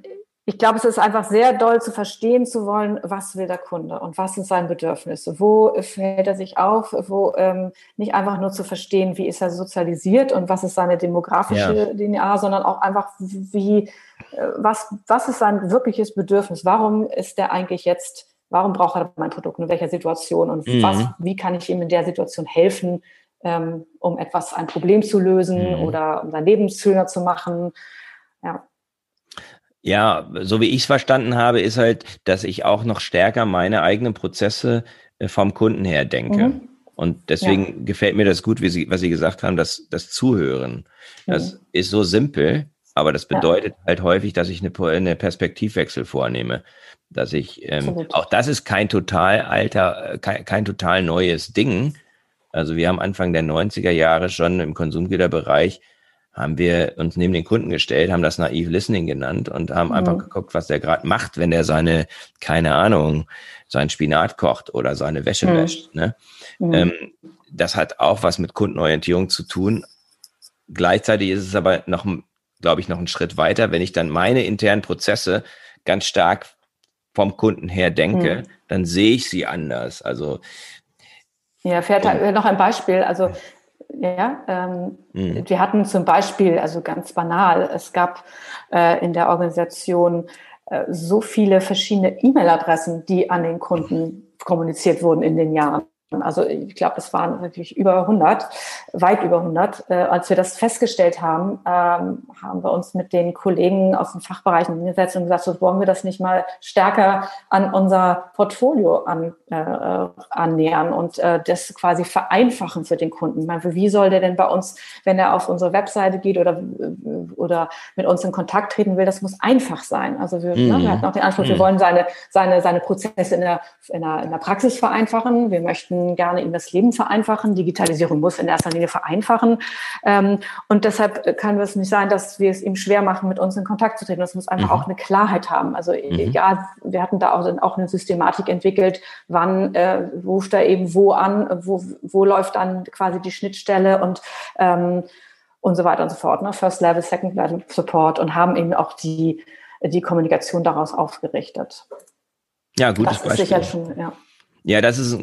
ich glaube, es ist einfach sehr doll zu verstehen zu wollen, was will der Kunde und was sind seine Bedürfnisse, wo fällt er sich auf, wo ähm, nicht einfach nur zu verstehen, wie ist er sozialisiert und was ist seine demografische ja. DNA, sondern auch einfach, wie, äh, was, was ist sein wirkliches Bedürfnis, warum ist der eigentlich jetzt, warum braucht er mein Produkt, in welcher Situation und mhm. was, wie kann ich ihm in der Situation helfen, ähm, um etwas, ein Problem zu lösen mhm. oder um sein Leben schöner zu machen. Ja. Ja, so wie ich es verstanden habe, ist halt, dass ich auch noch stärker meine eigenen Prozesse äh, vom Kunden her denke. Mhm. Und deswegen ja. gefällt mir das gut, wie Sie, was Sie gesagt haben, das, das Zuhören. Das mhm. ist so simpel, aber das bedeutet ja. halt häufig, dass ich eine, eine Perspektivwechsel vornehme. Dass ich, ähm, auch das ist kein total alter, äh, kein, kein total neues Ding. Also wir haben Anfang der 90er Jahre schon im Konsumgüterbereich haben wir uns neben den Kunden gestellt, haben das Naive Listening genannt und haben mhm. einfach geguckt, was der gerade macht, wenn er seine, keine Ahnung, sein Spinat kocht oder seine Wäsche mhm. wäscht. Ne? Mhm. Ähm, das hat auch was mit Kundenorientierung zu tun. Gleichzeitig ist es aber noch, glaube ich, noch einen Schritt weiter, wenn ich dann meine internen Prozesse ganz stark vom Kunden her denke, dann sehe ich sie anders. Also ja, fährt noch ein Beispiel. Also ja, ähm, mhm. wir hatten zum Beispiel, also ganz banal, es gab äh, in der Organisation äh, so viele verschiedene E-Mail-Adressen, die an den Kunden kommuniziert wurden in den Jahren. Also ich glaube, es waren wirklich über 100, weit über 100. Äh, als wir das festgestellt haben, ähm, haben wir uns mit den Kollegen aus den Fachbereichen hingesetzt und gesagt, so wollen wir das nicht mal stärker an unser Portfolio an, äh, annähern und äh, das quasi vereinfachen für den Kunden. Ich meine, wie soll der denn bei uns, wenn er auf unsere Webseite geht oder, oder mit uns in Kontakt treten will, das muss einfach sein. Also wir, mhm. ne, wir hatten auch den Anspruch, mhm. wir wollen seine, seine, seine Prozesse in der, in, der, in der Praxis vereinfachen. Wir möchten möchten gerne ihm das Leben vereinfachen. Digitalisierung muss in erster Linie vereinfachen. Ähm, und deshalb kann es nicht sein, dass wir es ihm schwer machen, mit uns in Kontakt zu treten. Das muss einfach mhm. auch eine Klarheit haben. Also mhm. egal, wir hatten da auch, auch eine Systematik entwickelt, wann äh, ruft er eben wo an, wo, wo läuft dann quasi die Schnittstelle und ähm, und so weiter und so fort. Ne? First Level, Second Level Support und haben eben auch die, die Kommunikation daraus aufgerichtet. Ja, gutes das Beispiel. Ist sicher schon, ja. Ja, das ist,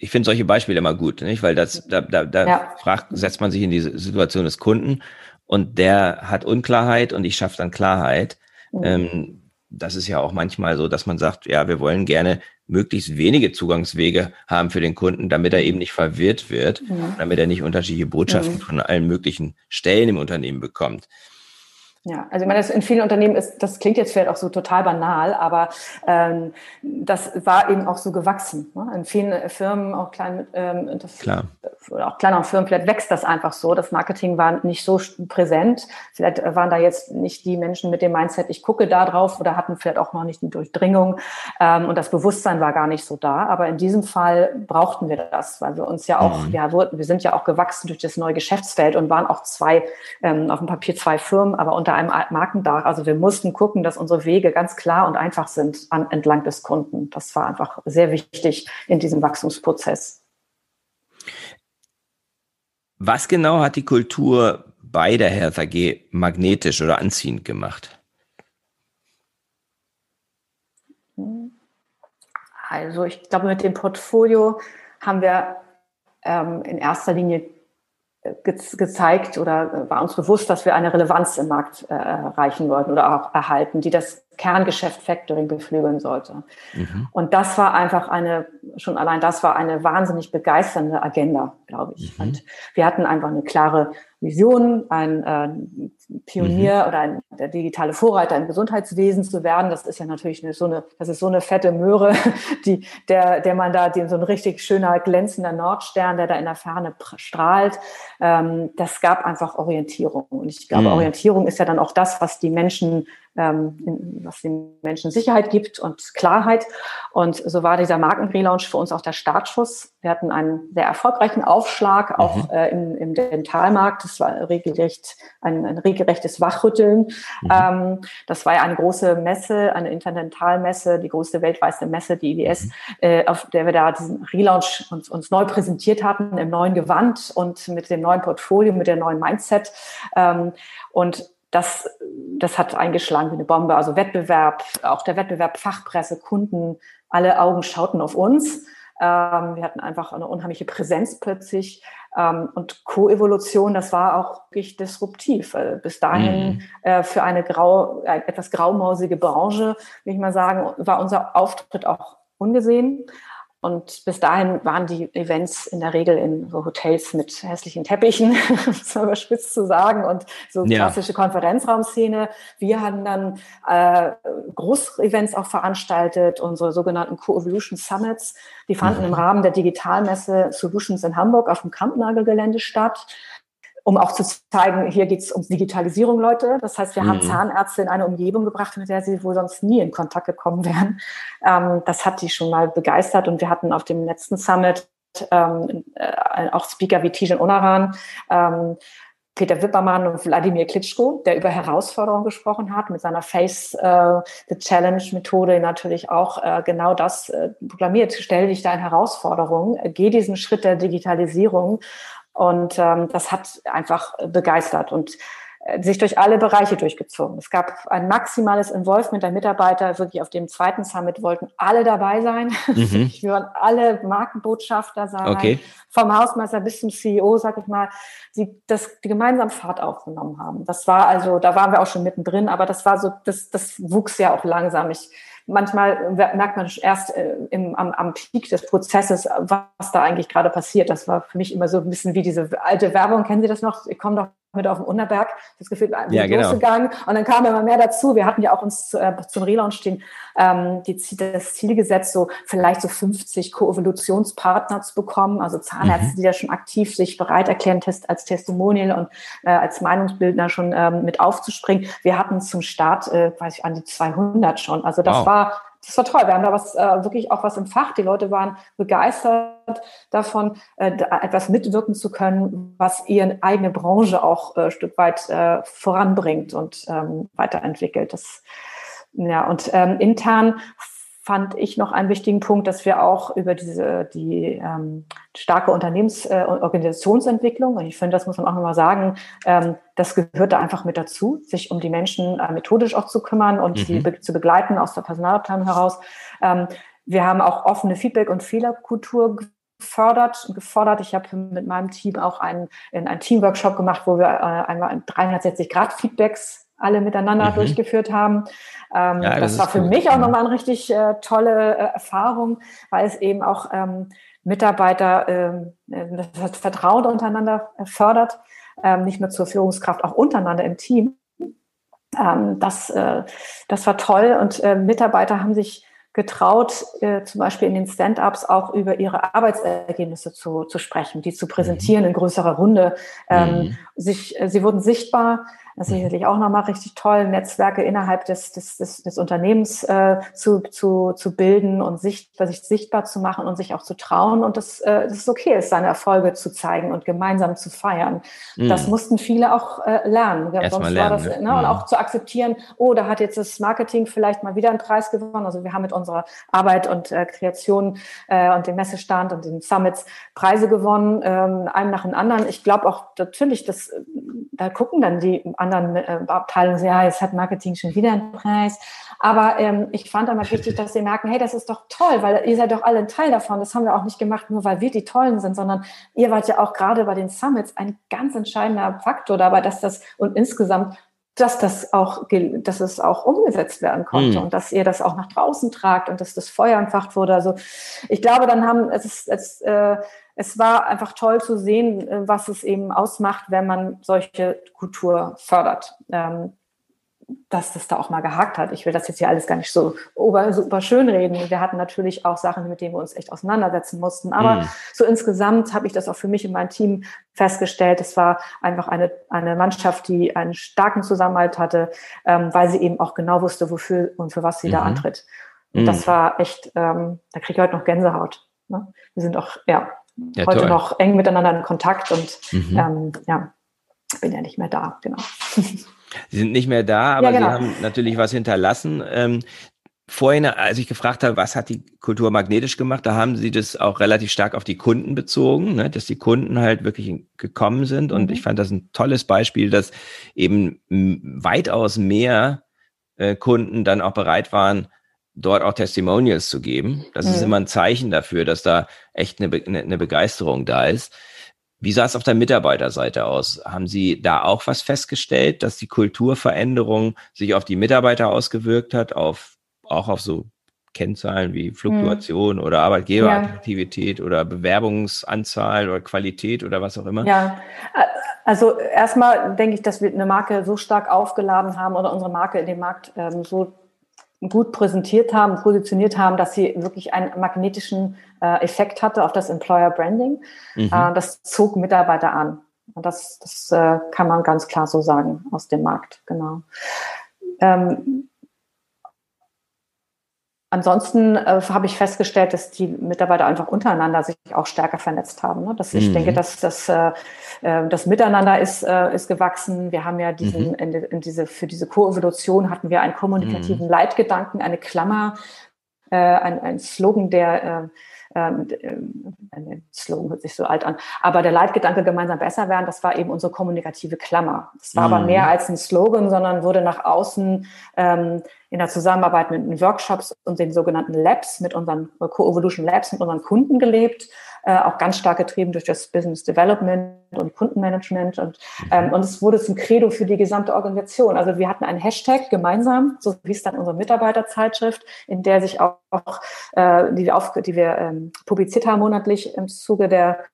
ich finde solche Beispiele immer gut, nicht? Weil das, da, da, da ja. fragt, setzt man sich in die Situation des Kunden und der hat Unklarheit und ich schaffe dann Klarheit. Mhm. Ähm, das ist ja auch manchmal so, dass man sagt, ja, wir wollen gerne möglichst wenige Zugangswege haben für den Kunden, damit er eben nicht verwirrt wird, mhm. damit er nicht unterschiedliche Botschaften mhm. von allen möglichen Stellen im Unternehmen bekommt. Ja, also ich meine, das in vielen Unternehmen ist, das klingt jetzt vielleicht auch so total banal, aber ähm, das war eben auch so gewachsen. Ne? In vielen Firmen, auch klein, ähm, das, Klar. oder auch kleineren Firmen, vielleicht wächst das einfach so. Das Marketing war nicht so präsent. Vielleicht waren da jetzt nicht die Menschen mit dem Mindset, ich gucke da drauf oder hatten vielleicht auch noch nicht die Durchdringung ähm, und das Bewusstsein war gar nicht so da. Aber in diesem Fall brauchten wir das, weil wir uns ja auch, mhm. ja, wir sind ja auch gewachsen durch das neue Geschäftsfeld und waren auch zwei, ähm, auf dem Papier zwei Firmen, aber unter unter einem Markendach. Also wir mussten gucken, dass unsere Wege ganz klar und einfach sind an, entlang des Kunden. Das war einfach sehr wichtig in diesem Wachstumsprozess. Was genau hat die Kultur bei der Health AG magnetisch oder anziehend gemacht? Also ich glaube, mit dem Portfolio haben wir ähm, in erster Linie ge gezeigt oder war uns bewusst, dass wir eine Relevanz im Markt äh, erreichen wollten oder auch erhalten, die das Kerngeschäft Factoring beflügeln sollte. Mhm. Und das war einfach eine, schon allein das war eine wahnsinnig begeisternde Agenda, glaube ich. Mhm. Und wir hatten einfach eine klare Vision, ein äh, Pionier mhm. oder ein der digitale Vorreiter im Gesundheitswesen zu werden. Das ist ja natürlich eine, so eine, das ist so eine fette Möhre, (laughs) die, der, der man da, den so ein richtig schöner glänzender Nordstern, der da in der Ferne strahlt. Ähm, das gab einfach Orientierung. Und ich glaube, mhm. Orientierung ist ja dann auch das, was die Menschen ähm, was den Menschen Sicherheit gibt und Klarheit. Und so war dieser Markenrelaunch für uns auch der Startschuss. Wir hatten einen sehr erfolgreichen Aufschlag, auch mhm. äh, im, im Dentalmarkt. Das war regelrecht ein, ein regelrechtes Wachrütteln. Mhm. Ähm, das war ja eine große Messe, eine Interdentalmesse, die größte weltweite Messe, die IWS, mhm. äh, auf der wir da diesen Relaunch uns, uns neu präsentiert hatten, im neuen Gewand und mit dem neuen Portfolio, mit der neuen Mindset. Ähm, und das, das hat eingeschlagen wie eine Bombe. Also Wettbewerb, auch der Wettbewerb Fachpresse, Kunden, alle Augen schauten auf uns. Ähm, wir hatten einfach eine unheimliche Präsenz plötzlich. Ähm, und Koevolution, das war auch wirklich disruptiv. bis dahin mhm. äh, für eine grau, äh, etwas graumausige Branche, will ich mal sagen, war unser Auftritt auch ungesehen. Und bis dahin waren die Events in der Regel in so Hotels mit hässlichen Teppichen, (laughs) so überspitzt zu sagen, und so ja. klassische Konferenzraumszene. Wir haben dann äh, Großevents auch veranstaltet, unsere sogenannten Co-Evolution Summits. Die fanden mhm. im Rahmen der Digitalmesse Solutions in Hamburg auf dem Kampnagelgelände statt um auch zu zeigen, hier geht es um Digitalisierung, Leute. Das heißt, wir mhm. haben Zahnärzte in eine Umgebung gebracht, mit der sie wohl sonst nie in Kontakt gekommen wären. Ähm, das hat die schon mal begeistert und wir hatten auf dem letzten Summit ähm, äh, auch Speaker wie Tijan Unaran, ähm, Peter Wippermann und Wladimir Klitschko, der über Herausforderungen gesprochen hat, mit seiner Face äh, the Challenge Methode natürlich auch äh, genau das äh, proklamiert. Stell dich da in Herausforderungen, geh diesen Schritt der Digitalisierung und ähm, das hat einfach begeistert. Und äh, sich durch alle Bereiche durchgezogen. Es gab ein maximales Involvement der Mitarbeiter. Wirklich auf dem zweiten Summit wollten alle dabei sein. Mhm. (laughs) Wir wollen alle Markenbotschafter sein. Okay. Vom Hausmeister bis zum CEO, sag ich mal, die das die gemeinsam Fahrt aufgenommen haben. Das war also, da waren wir auch schon mittendrin, aber das war so, das, das wuchs ja auch langsam. Ich manchmal merkt man erst äh, im, am, am Peak des Prozesses, was da eigentlich gerade passiert. Das war für mich immer so ein bisschen wie diese alte Werbung. Kennen Sie das noch? Ich komme doch mit auf den Unterberg, das Gefühl, wir ja, genau. losgegangen und dann kam immer mehr dazu. Wir hatten ja auch uns äh, zum Relaunch den, ähm, die, das Ziel gesetzt, so vielleicht so 50 Koevolutionspartner zu bekommen, also Zahnärzte, mhm. die da schon aktiv sich bereit erklären, Test, als Testimonial und äh, als Meinungsbildner schon ähm, mit aufzuspringen. Wir hatten zum Start, äh, weiß ich, an die 200 schon. Also das wow. war das war toll. Wir haben da was äh, wirklich auch was im Fach. Die Leute waren begeistert davon, äh, etwas mitwirken zu können, was ihre eigene Branche auch äh, Stück weit äh, voranbringt und ähm, weiterentwickelt. Das, ja, und ähm, intern fand ich noch einen wichtigen Punkt, dass wir auch über diese die ähm, starke Unternehmens- äh, und Organisationsentwicklung, und ich finde, das muss man auch nochmal sagen, ähm, das gehört da einfach mit dazu, sich um die Menschen äh, methodisch auch zu kümmern und mhm. sie be zu begleiten aus der Personalabteilung heraus. Ähm, wir haben auch offene Feedback- und Fehlerkultur gefördert und gefordert. Ich habe mit meinem Team auch einen, einen Teamworkshop gemacht, wo wir äh, einmal 360 Grad Feedbacks alle miteinander mhm. durchgeführt haben. Ähm, ja, das, das war für gut. mich auch nochmal eine richtig äh, tolle äh, Erfahrung, weil es eben auch ähm, Mitarbeiter ähm, äh, das Vertrauen untereinander fördert, ähm, nicht nur zur Führungskraft, auch untereinander im Team. Ähm, das, äh, das war toll und äh, Mitarbeiter haben sich getraut, äh, zum Beispiel in den Stand-ups auch über ihre Arbeitsergebnisse zu, zu sprechen, die zu präsentieren mhm. in größerer Runde. Ähm, mhm. sich, äh, sie wurden sichtbar, das ist sicherlich auch nochmal richtig toll, Netzwerke innerhalb des, des, des, des Unternehmens äh, zu, zu, zu bilden und sich, sich sichtbar zu machen und sich auch zu trauen und das, äh, das ist okay ist, seine Erfolge zu zeigen und gemeinsam zu feiern. Mhm. Das mussten viele auch äh, lernen. Ja, sonst lernen, war das, ne? ne? Und mhm. auch zu akzeptieren, oh, da hat jetzt das Marketing vielleicht mal wieder einen Preis gewonnen. Also wir haben mit unserer Arbeit und äh, Kreation äh, und dem Messestand und den Summits Preise gewonnen, ähm, einem nach dem anderen. Ich glaube auch natürlich, dass da gucken dann die anderen äh, Abteilungen, ja, jetzt hat Marketing schon wieder einen Preis. Aber ähm, ich fand einmal wichtig, dass sie merken, hey, das ist doch toll, weil ihr seid doch alle ein Teil davon. Das haben wir auch nicht gemacht, nur weil wir die Tollen sind, sondern ihr wart ja auch gerade bei den Summits ein ganz entscheidender Faktor dabei, dass das und insgesamt dass das auch, dass es auch umgesetzt werden konnte mhm. und dass ihr das auch nach draußen tragt und dass das Feuer entfacht wurde. Also ich glaube, dann haben es, es äh, es war einfach toll zu sehen, äh, was es eben ausmacht, wenn man solche Kultur fördert. Ähm, dass das da auch mal gehakt hat. Ich will das jetzt hier alles gar nicht so super schön reden. Wir hatten natürlich auch Sachen, mit denen wir uns echt auseinandersetzen mussten. Aber mm. so insgesamt habe ich das auch für mich in meinem Team festgestellt. Es war einfach eine, eine Mannschaft, die einen starken Zusammenhalt hatte, ähm, weil sie eben auch genau wusste, wofür und für was sie mm. da mhm. antritt. Und mm. das war echt, ähm, da kriege ich heute noch Gänsehaut. Ne? Wir sind auch, ja, ja, heute toll. noch eng miteinander in Kontakt und mhm. ähm, ja, bin ja nicht mehr da, genau. (laughs) Sie sind nicht mehr da, aber ja, genau. Sie haben natürlich was hinterlassen. Ähm, vorhin, als ich gefragt habe, was hat die Kultur magnetisch gemacht, da haben Sie das auch relativ stark auf die Kunden bezogen, ne? dass die Kunden halt wirklich gekommen sind. Und mhm. ich fand das ein tolles Beispiel, dass eben weitaus mehr äh, Kunden dann auch bereit waren, dort auch Testimonials zu geben. Das mhm. ist immer ein Zeichen dafür, dass da echt eine, eine, eine Begeisterung da ist. Wie sah es auf der Mitarbeiterseite aus? Haben Sie da auch was festgestellt, dass die Kulturveränderung sich auf die Mitarbeiter ausgewirkt hat, auf, auch auf so Kennzahlen wie Fluktuation mhm. oder Arbeitgeberattraktivität ja. oder Bewerbungsanzahl oder Qualität oder was auch immer? Ja, also erstmal denke ich, dass wir eine Marke so stark aufgeladen haben oder unsere Marke in dem Markt ähm, so gut präsentiert haben, positioniert haben, dass sie wirklich einen magnetischen äh, Effekt hatte auf das Employer Branding. Mhm. Äh, das zog Mitarbeiter an. Und das, das äh, kann man ganz klar so sagen aus dem Markt, genau. Ähm, Ansonsten äh, habe ich festgestellt, dass die Mitarbeiter einfach untereinander sich auch stärker vernetzt haben. Ne? Dass ich mhm. denke, dass das, äh, äh, das Miteinander ist, äh, ist gewachsen. Wir haben ja diesen, mhm. in, in diese, für diese Koevolution hatten wir einen kommunikativen mhm. Leitgedanken, eine Klammer, äh, ein, ein Slogan, der ähm, der Slogan hört sich so alt an, aber der Leitgedanke gemeinsam besser werden, das war eben unsere kommunikative Klammer. Das war mhm. aber mehr als ein Slogan, sondern wurde nach außen ähm, in der Zusammenarbeit mit den Workshops und den sogenannten Labs, mit unseren Co-Evolution Labs, mit unseren Kunden gelebt äh, auch ganz stark getrieben durch das Business Development und Kundenmanagement. Und, ähm, und es wurde zum Credo für die gesamte Organisation. Also wir hatten einen Hashtag gemeinsam, so hieß dann unsere Mitarbeiterzeitschrift, in der sich auch, äh, die wir, auf, die wir ähm, publiziert haben monatlich im Zuge der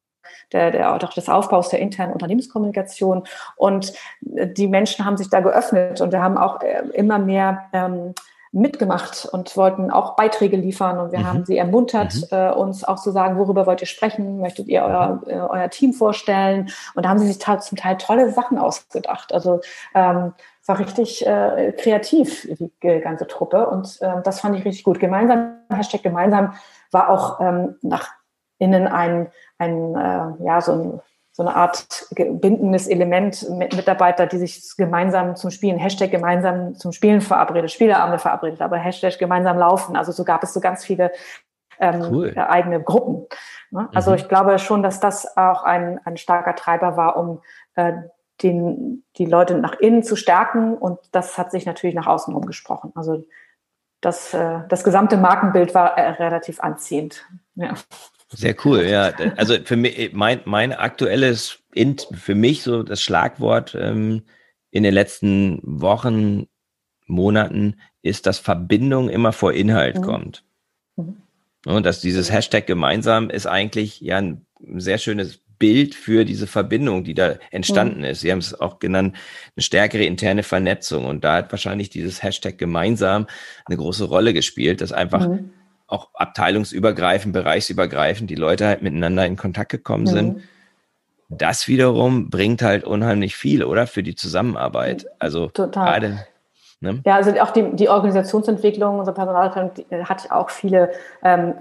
der, der, auch des Aufbaus der internen Unternehmenskommunikation. Und äh, die Menschen haben sich da geöffnet und wir haben auch äh, immer mehr ähm, mitgemacht und wollten auch Beiträge liefern und wir mhm. haben sie ermuntert, mhm. äh, uns auch zu sagen, worüber wollt ihr sprechen, möchtet ihr euer, äh, euer Team vorstellen und da haben sie sich zum Teil tolle Sachen ausgedacht. Also ähm, es war richtig äh, kreativ, die ganze Truppe und äh, das fand ich richtig gut. Gemeinsam, Hashtag gemeinsam war auch ähm, nach innen ein, ein äh, ja, so ein so eine Art bindendes Element mit Mitarbeiter, die sich gemeinsam zum Spielen, Hashtag gemeinsam zum Spielen verabredet, Spieleabende verabredet, aber Hashtag gemeinsam laufen. Also so gab es so ganz viele ähm, cool. eigene Gruppen. Ne? Also mhm. ich glaube schon, dass das auch ein, ein starker Treiber war, um äh, den, die Leute nach innen zu stärken und das hat sich natürlich nach außen umgesprochen. Also das, äh, das gesamte Markenbild war äh, relativ anziehend. Ja. Sehr cool, ja. Also für mich, mein, mein aktuelles, für mich so das Schlagwort ähm, in den letzten Wochen, Monaten ist, dass Verbindung immer vor Inhalt mhm. kommt. Mhm. Und dass dieses Hashtag gemeinsam ist eigentlich ja ein sehr schönes Bild für diese Verbindung, die da entstanden mhm. ist. Sie haben es auch genannt, eine stärkere interne Vernetzung. Und da hat wahrscheinlich dieses Hashtag gemeinsam eine große Rolle gespielt, dass einfach mhm auch abteilungsübergreifend, bereichsübergreifend die Leute halt miteinander in Kontakt gekommen mhm. sind. Das wiederum bringt halt unheimlich viel, oder? Für die Zusammenarbeit. Also Total. gerade Ne? Ja, also auch die, die Organisationsentwicklung, unser Personalabteilung hat auch viele ähm,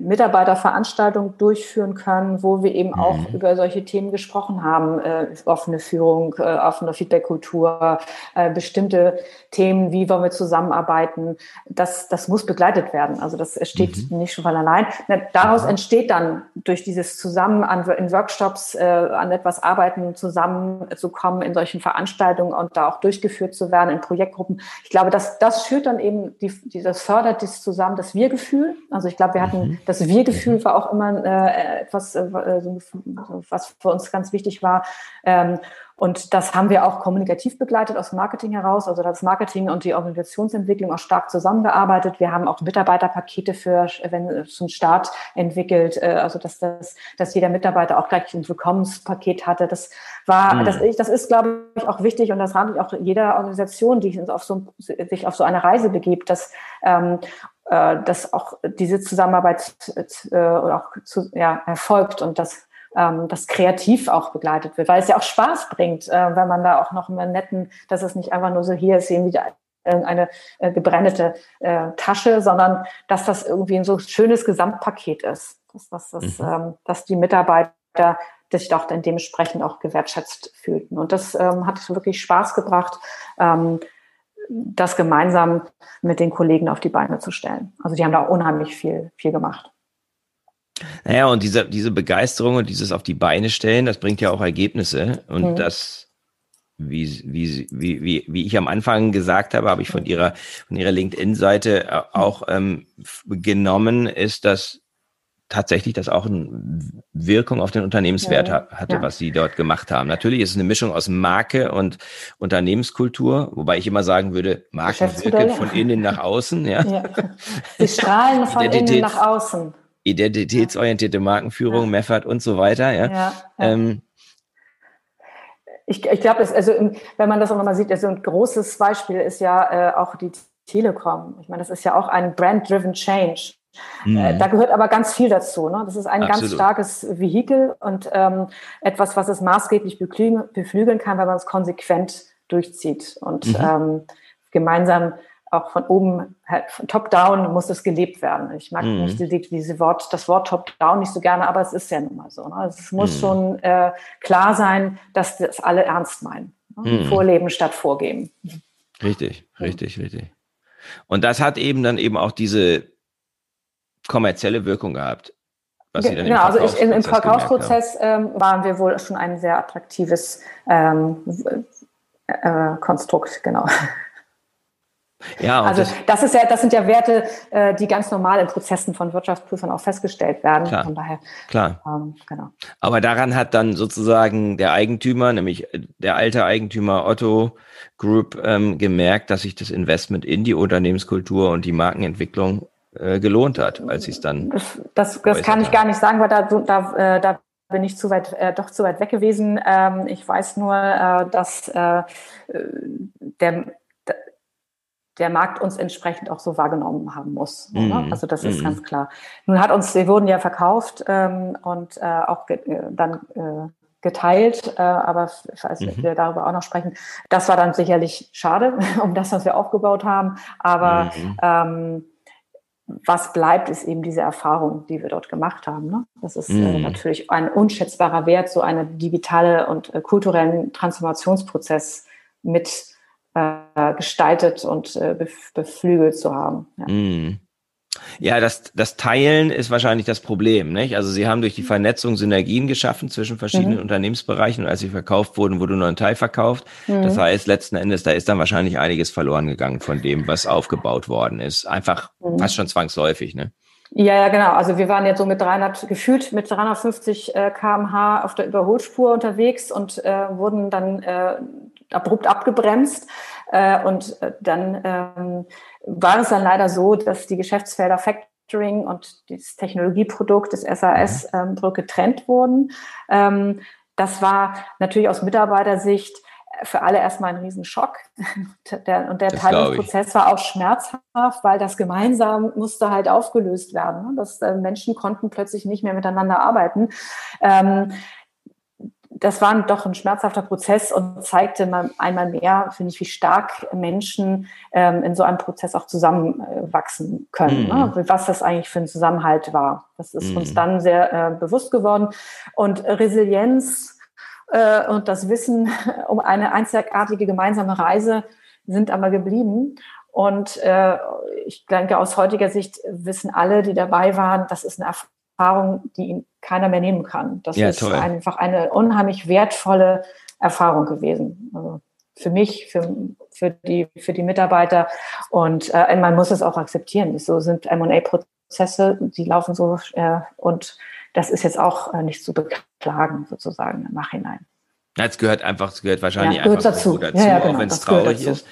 Mitarbeiterveranstaltungen durchführen können, wo wir eben mhm. auch über solche Themen gesprochen haben. Äh, offene Führung, äh, offene Feedbackkultur, äh, bestimmte Themen, wie wollen wir zusammenarbeiten. Das, das muss begleitet werden. Also das steht mhm. nicht schon von allein. Daraus mhm. entsteht dann durch dieses Zusammen an, in Workshops äh, an etwas arbeiten, zusammenzukommen in solchen Veranstaltungen und da auch durchgeführt zu werden in Projektgruppen ich glaube, das, das führt dann eben, die, die, das fördert das zusammen, das Wir-Gefühl. Also ich glaube, wir hatten, mhm. das Wir-Gefühl war auch immer äh, etwas, äh, was für uns ganz wichtig war. Ähm, und das haben wir auch kommunikativ begleitet aus dem Marketing heraus. Also das Marketing und die Organisationsentwicklung auch stark zusammengearbeitet. Wir haben auch Mitarbeiterpakete für wenn zum Start entwickelt. Äh, also dass, das, dass jeder Mitarbeiter auch gleich ein Willkommenspaket hatte. Das war, mhm. das, das ist, glaube ich, auch wichtig und das rate ich auch jeder Organisation, die auf so, sich auf so eine Reise begibt, dass ähm, äh, dass auch diese Zusammenarbeit äh, auch zu, ja, erfolgt und dass ähm, das kreativ auch begleitet wird, weil es ja auch Spaß bringt, äh, wenn man da auch noch einen netten, dass es nicht einfach nur so hier ist, irgendwie eine äh, gebrandete äh, Tasche, sondern dass das irgendwie ein so schönes Gesamtpaket ist, dass, dass, dass, mhm. ähm, dass die Mitarbeiter sich doch dann dementsprechend auch gewertschätzt fühlten. Und das ähm, hat wirklich Spaß gebracht, ähm, das gemeinsam mit den Kollegen auf die Beine zu stellen. Also die haben da unheimlich viel, viel gemacht. Naja, und diese, diese Begeisterung und dieses auf die Beine stellen, das bringt ja auch Ergebnisse. Und mhm. das, wie, wie, wie, wie, wie ich am Anfang gesagt habe, habe ich von ihrer, von ihrer LinkedIn-Seite äh, auch ähm, genommen, ist, dass tatsächlich das auch eine Wirkung auf den Unternehmenswert ja, hatte, ja. was sie dort gemacht haben. Natürlich ist es eine Mischung aus Marke und Unternehmenskultur, wobei ich immer sagen würde, Marke wirken von innen nach außen. Ja. ja. Sie strahlen von innen nach außen identitätsorientierte Markenführung. Meffert und so weiter. Ja. ja. Ähm, ich, ich glaube, also wenn man das auch nochmal sieht, also ein großes Beispiel ist ja äh, auch die Telekom. Ich meine, das ist ja auch ein Brand-driven Change. Mhm. Äh, da gehört aber ganz viel dazu. Ne? Das ist ein Absolut. ganz starkes Vehikel und ähm, etwas, was es maßgeblich beflügeln, beflügeln kann, wenn man es konsequent durchzieht und mhm. ähm, gemeinsam auch von oben, halt, top-down muss es gelebt werden. Ich mag mhm. nicht diese, diese Wort, das Wort top-down nicht so gerne, aber es ist ja nun mal so. Ne? Es muss mhm. schon äh, klar sein, dass das alle ernst meinen. Ne? Mhm. Vorleben statt vorgeben. Richtig, richtig, richtig. Und das hat eben dann eben auch diese kommerzielle Wirkung gehabt. genau, also ich, im, im Verkaufsprozess ähm, waren wir wohl schon ein sehr attraktives ähm, äh, Konstrukt, genau. Ja, also das, ist ja, das sind ja Werte, äh, die ganz normal in Prozessen von Wirtschaftsprüfern auch festgestellt werden. Klar, Von daher, klar. Ähm, genau. Aber daran hat dann sozusagen der Eigentümer, nämlich äh, der alte Eigentümer Otto Group, ähm, gemerkt, dass sich das Investment in die Unternehmenskultur und die Markenentwicklung äh, gelohnt hat, als sie es dann. Das, das, das kann ich gar nicht sagen, weil da, da, äh, da bin ich zu weit, äh, doch zu weit weg gewesen. Ähm, ich weiß nur, äh, dass äh, der der Markt uns entsprechend auch so wahrgenommen haben muss. Mhm. Also das ist mhm. ganz klar. Nun hat uns, wir wurden ja verkauft ähm, und äh, auch ge äh, dann äh, geteilt, äh, aber ich weiß nicht, mhm. wir darüber auch noch sprechen. Das war dann sicherlich schade (laughs) um das, was wir aufgebaut haben. Aber mhm. ähm, was bleibt, ist eben diese Erfahrung, die wir dort gemacht haben. Ne? Das ist äh, mhm. natürlich ein unschätzbarer Wert, so einen digitale und äh, kulturellen Transformationsprozess mit äh, gestaltet und äh, beflügelt zu haben. Ja. Mm. Ja, das, das Teilen ist wahrscheinlich das Problem. Nicht? Also Sie haben durch die Vernetzung Synergien geschaffen zwischen verschiedenen mhm. Unternehmensbereichen und als sie verkauft wurden, wurde nur ein Teil verkauft. Mhm. Das heißt, letzten Endes, da ist dann wahrscheinlich einiges verloren gegangen von dem, was aufgebaut worden ist. Einfach mhm. fast schon zwangsläufig. Ne? Ja, ja, genau. Also wir waren jetzt so mit 300, gefühlt mit 350 äh, kmh auf der Überholspur unterwegs und äh, wurden dann äh, abrupt abgebremst. Äh, und äh, dann ähm, war es dann leider so, dass die Geschäftsfelder Factoring und das Technologieprodukt des SAS mhm. ähm, getrennt wurden. Ähm, das war natürlich aus Mitarbeitersicht für alle erstmal ein Riesenschock. (laughs) Der, und der Teilungsprozess war auch schmerzhaft, weil das gemeinsam musste halt aufgelöst werden. Ne? Dass äh, Menschen konnten plötzlich nicht mehr miteinander arbeiten. Ähm, das war doch ein schmerzhafter Prozess und zeigte einmal mehr, finde ich, wie stark Menschen ähm, in so einem Prozess auch zusammenwachsen können. Mhm. Ne? Was das eigentlich für ein Zusammenhalt war. Das ist mhm. uns dann sehr äh, bewusst geworden. Und Resilienz äh, und das Wissen (laughs) um eine einzigartige gemeinsame Reise sind aber geblieben. Und äh, ich denke, aus heutiger Sicht wissen alle, die dabei waren, das ist eine Erfahrung, die ihnen keiner mehr nehmen kann. Das ja, ist toll. einfach eine unheimlich wertvolle Erfahrung gewesen. Also für mich, für, für, die, für die Mitarbeiter. Und äh, man muss es auch akzeptieren. So sind M&A-Prozesse, die laufen so äh, und das ist jetzt auch äh, nicht zu beklagen, sozusagen im Nachhinein. Es gehört einfach, es gehört wahrscheinlich ja, gehört einfach dazu, dazu ja, ja, genau, auch wenn es traurig ist.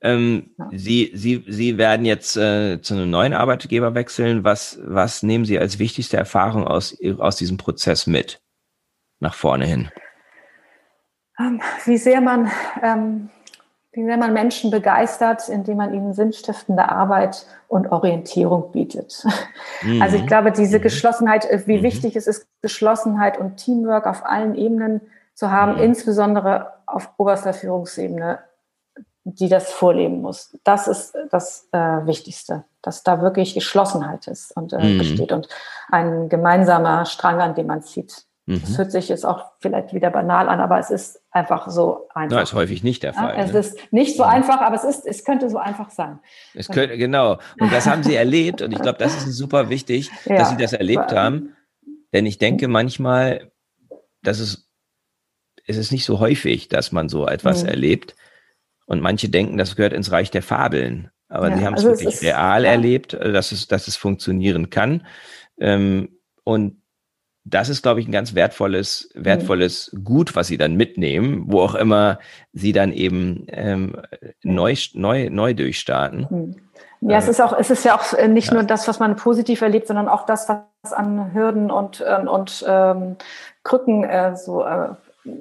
Ähm, ja. Sie, Sie, Sie werden jetzt äh, zu einem neuen Arbeitgeber wechseln. Was, was nehmen Sie als wichtigste Erfahrung aus, aus diesem Prozess mit nach vorne hin? Ähm, wie sehr man, ähm, wie sehr man Menschen begeistert, indem man ihnen sinnstiftende Arbeit und Orientierung bietet. Mhm. Also ich glaube, diese mhm. Geschlossenheit, äh, wie mhm. wichtig es ist, Geschlossenheit und Teamwork auf allen Ebenen zu haben, mhm. insbesondere auf oberster Führungsebene die das vorleben muss. Das ist das äh, Wichtigste, dass da wirklich Geschlossenheit ist und äh, mhm. besteht und ein gemeinsamer Strang, an dem man zieht. Mhm. Das hört sich jetzt auch vielleicht wieder banal an, aber es ist einfach so einfach. Das ist häufig nicht der Fall. Ja, es ne? ist nicht so einfach, aber es ist, es könnte so einfach sein. Es könnte, genau. Und das haben Sie erlebt und ich glaube, das ist super wichtig, ja, (laughs) dass Sie das erlebt haben. Denn ich denke manchmal, dass es, es ist nicht so häufig, dass man so etwas mhm. erlebt. Und manche denken, das gehört ins Reich der Fabeln. Aber ja, sie haben also es wirklich real ja. erlebt, äh, dass es, dass es funktionieren kann. Ähm, und das ist, glaube ich, ein ganz wertvolles, mhm. wertvolles mhm. Gut, was sie dann mitnehmen, wo auch immer sie dann eben ähm, neu, neu, neu durchstarten. Mhm. Ja, es ist auch, es ist ja auch äh, nicht ja. nur das, was man positiv erlebt, sondern auch das, was an Hürden und, und, und ähm, Krücken äh, so äh,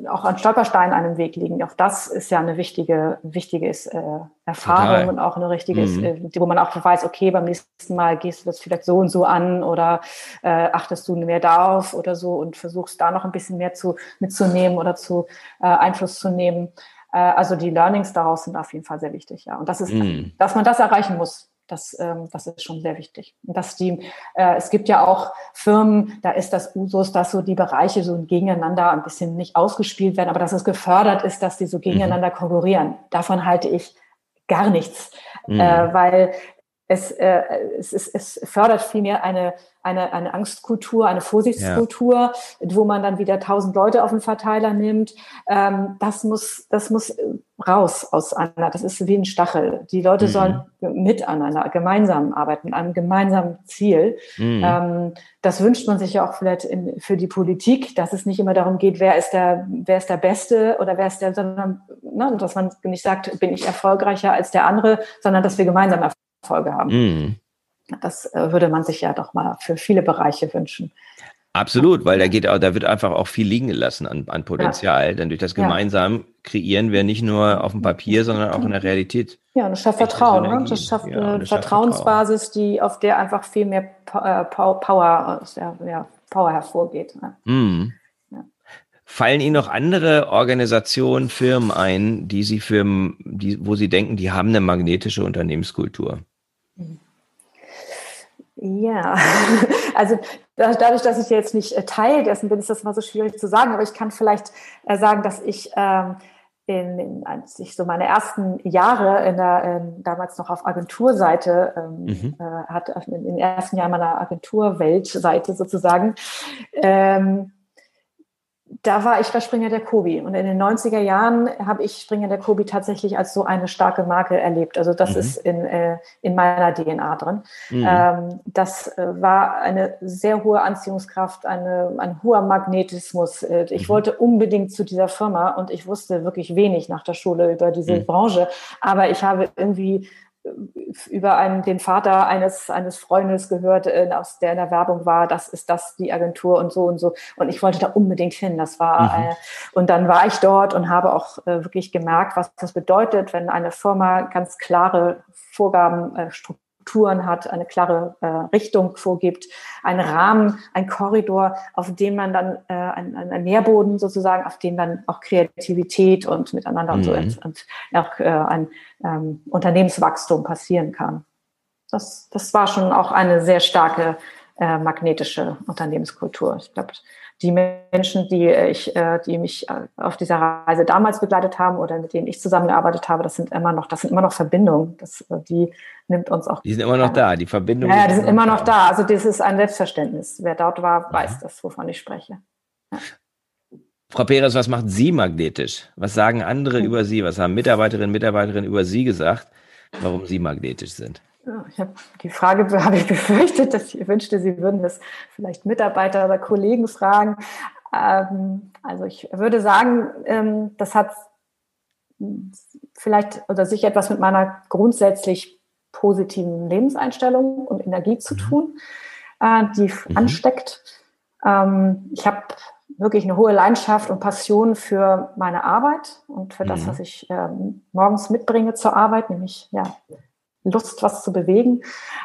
auch an Stolpersteinen einem Weg liegen. Auch das ist ja eine wichtige, wichtige äh, Erfahrung Total. und auch eine richtige, mhm. äh, wo man auch weiß, okay, beim nächsten Mal gehst du das vielleicht so und so an oder äh, achtest du mehr darauf oder so und versuchst da noch ein bisschen mehr zu mitzunehmen oder zu äh, Einfluss zu nehmen. Äh, also die Learnings daraus sind auf jeden Fall sehr wichtig, ja. Und das ist, mhm. dass man das erreichen muss. Das, ähm, das ist schon sehr wichtig. Und dass die, äh, es gibt ja auch Firmen, da ist das Usus, dass so die Bereiche so gegeneinander ein bisschen nicht ausgespielt werden, aber dass es gefördert ist, dass die so mhm. gegeneinander konkurrieren. Davon halte ich gar nichts, mhm. äh, weil es, äh, es, es, es fördert vielmehr eine, eine, eine Angstkultur, eine Vorsichtskultur, ja. wo man dann wieder tausend Leute auf den Verteiler nimmt. Ähm, das muss, das muss raus aus einer, das ist wie ein Stachel. Die Leute mhm. sollen miteinander gemeinsam arbeiten, an einem gemeinsamen Ziel. Mhm. Ähm, das wünscht man sich ja auch vielleicht in, für die Politik, dass es nicht immer darum geht, wer ist der, wer ist der Beste oder wer ist der, sondern ne, dass man nicht sagt, bin ich erfolgreicher als der andere, sondern dass wir gemeinsam Erfolge haben. Mhm. Das äh, würde man sich ja doch mal für viele Bereiche wünschen. Absolut, weil da geht auch, da wird einfach auch viel liegen gelassen an, an Potenzial. Ja. Denn durch das gemeinsam kreieren wir nicht nur auf dem Papier, sondern auch in der Realität. Ja, und das schafft Vertrauen. Ne? Das schafft ja, eine Vertrauensbasis, Vertrauen. die auf der einfach viel mehr äh, Power, ja, Power hervorgeht. Ne? Mm. Fallen Ihnen noch andere Organisationen, Firmen ein, die Sie für, die, wo Sie denken, die haben eine magnetische Unternehmenskultur? Ja, (laughs) also dadurch, dass ich jetzt nicht äh, Teil dessen bin, ist das mal so schwierig zu sagen, aber ich kann vielleicht äh, sagen, dass ich ähm, in, in, als ich so meine ersten Jahre in der, in, damals noch auf Agenturseite ähm, mhm. äh, hatte, in den ersten Jahren meiner Agenturweltseite sozusagen, ähm, da war ich bei Springer der Kobi. Und in den 90er Jahren habe ich Springer der Kobi tatsächlich als so eine starke Marke erlebt. Also das mhm. ist in, äh, in meiner DNA drin. Mhm. Ähm, das äh, war eine sehr hohe Anziehungskraft, eine, ein hoher Magnetismus. Äh, ich mhm. wollte unbedingt zu dieser Firma und ich wusste wirklich wenig nach der Schule über diese mhm. Branche. Aber ich habe irgendwie über einen, den Vater eines, eines Freundes gehört, äh, aus der in der Werbung war, das ist das, die Agentur und so und so. Und ich wollte da unbedingt hin. Das war, mhm. äh, und dann war ich dort und habe auch äh, wirklich gemerkt, was das bedeutet, wenn eine Firma ganz klare Vorgaben, äh, Strukturen Strukturen hat, eine klare äh, Richtung vorgibt, einen Rahmen, ein Korridor, auf dem man dann äh, ein, ein Nährboden sozusagen, auf dem dann auch Kreativität und miteinander mhm. und so und, und auch äh, ein ähm, Unternehmenswachstum passieren kann. Das, das war schon auch eine sehr starke äh, magnetische Unternehmenskultur. Ich glaube, die Menschen, die ich, äh, die mich äh, auf dieser Reise damals begleitet haben oder mit denen ich zusammengearbeitet habe, das sind immer noch, das sind immer noch Verbindungen. Das, äh, die nimmt uns auch. Die sind immer noch da, die Verbindungen. Ja, die sind immer noch da. Also das ist ein Selbstverständnis. Wer dort war, weiß ja. das, wovon ich spreche. Ja. Frau Perez, was macht Sie magnetisch? Was sagen andere hm. über Sie? Was haben Mitarbeiterinnen und Mitarbeiter über Sie gesagt, warum Sie magnetisch sind? Ich habe die Frage (laughs) habe ich befürchtet, dass ich wünschte, Sie würden das vielleicht Mitarbeiter oder Kollegen fragen. Ähm, also ich würde sagen, ähm, das hat vielleicht oder sich etwas mit meiner grundsätzlich positiven Lebenseinstellung und Energie zu mhm. tun, äh, die mhm. ansteckt. Ähm, ich habe wirklich eine hohe Leidenschaft und Passion für meine Arbeit und für das, mhm. was ich morgens mitbringe zur Arbeit, nämlich ja Lust, was zu bewegen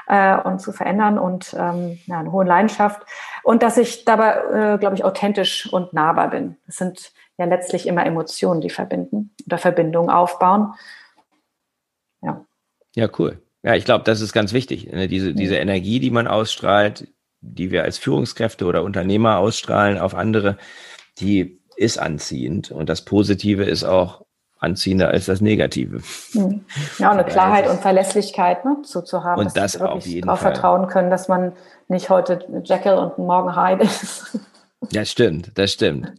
äh, und zu verändern und ähm, ja, eine hohe Leidenschaft. Und dass ich dabei, äh, glaube ich, authentisch und nahbar bin. Das sind ja letztlich immer Emotionen, die verbinden oder Verbindungen aufbauen. Ja. Ja, cool. Ja, ich glaube, das ist ganz wichtig. Ne? Diese, diese Energie, die man ausstrahlt, die wir als Führungskräfte oder Unternehmer ausstrahlen auf andere, die ist anziehend. Und das Positive ist auch anziehender als das Negative. Hm. Ja, und eine (laughs) Klarheit und Verlässlichkeit ne, zu, zu haben. Und das auf jeden darauf Fall. vertrauen können, dass man nicht heute Jekyll und morgen Hyde ist. (laughs) Das stimmt, das stimmt.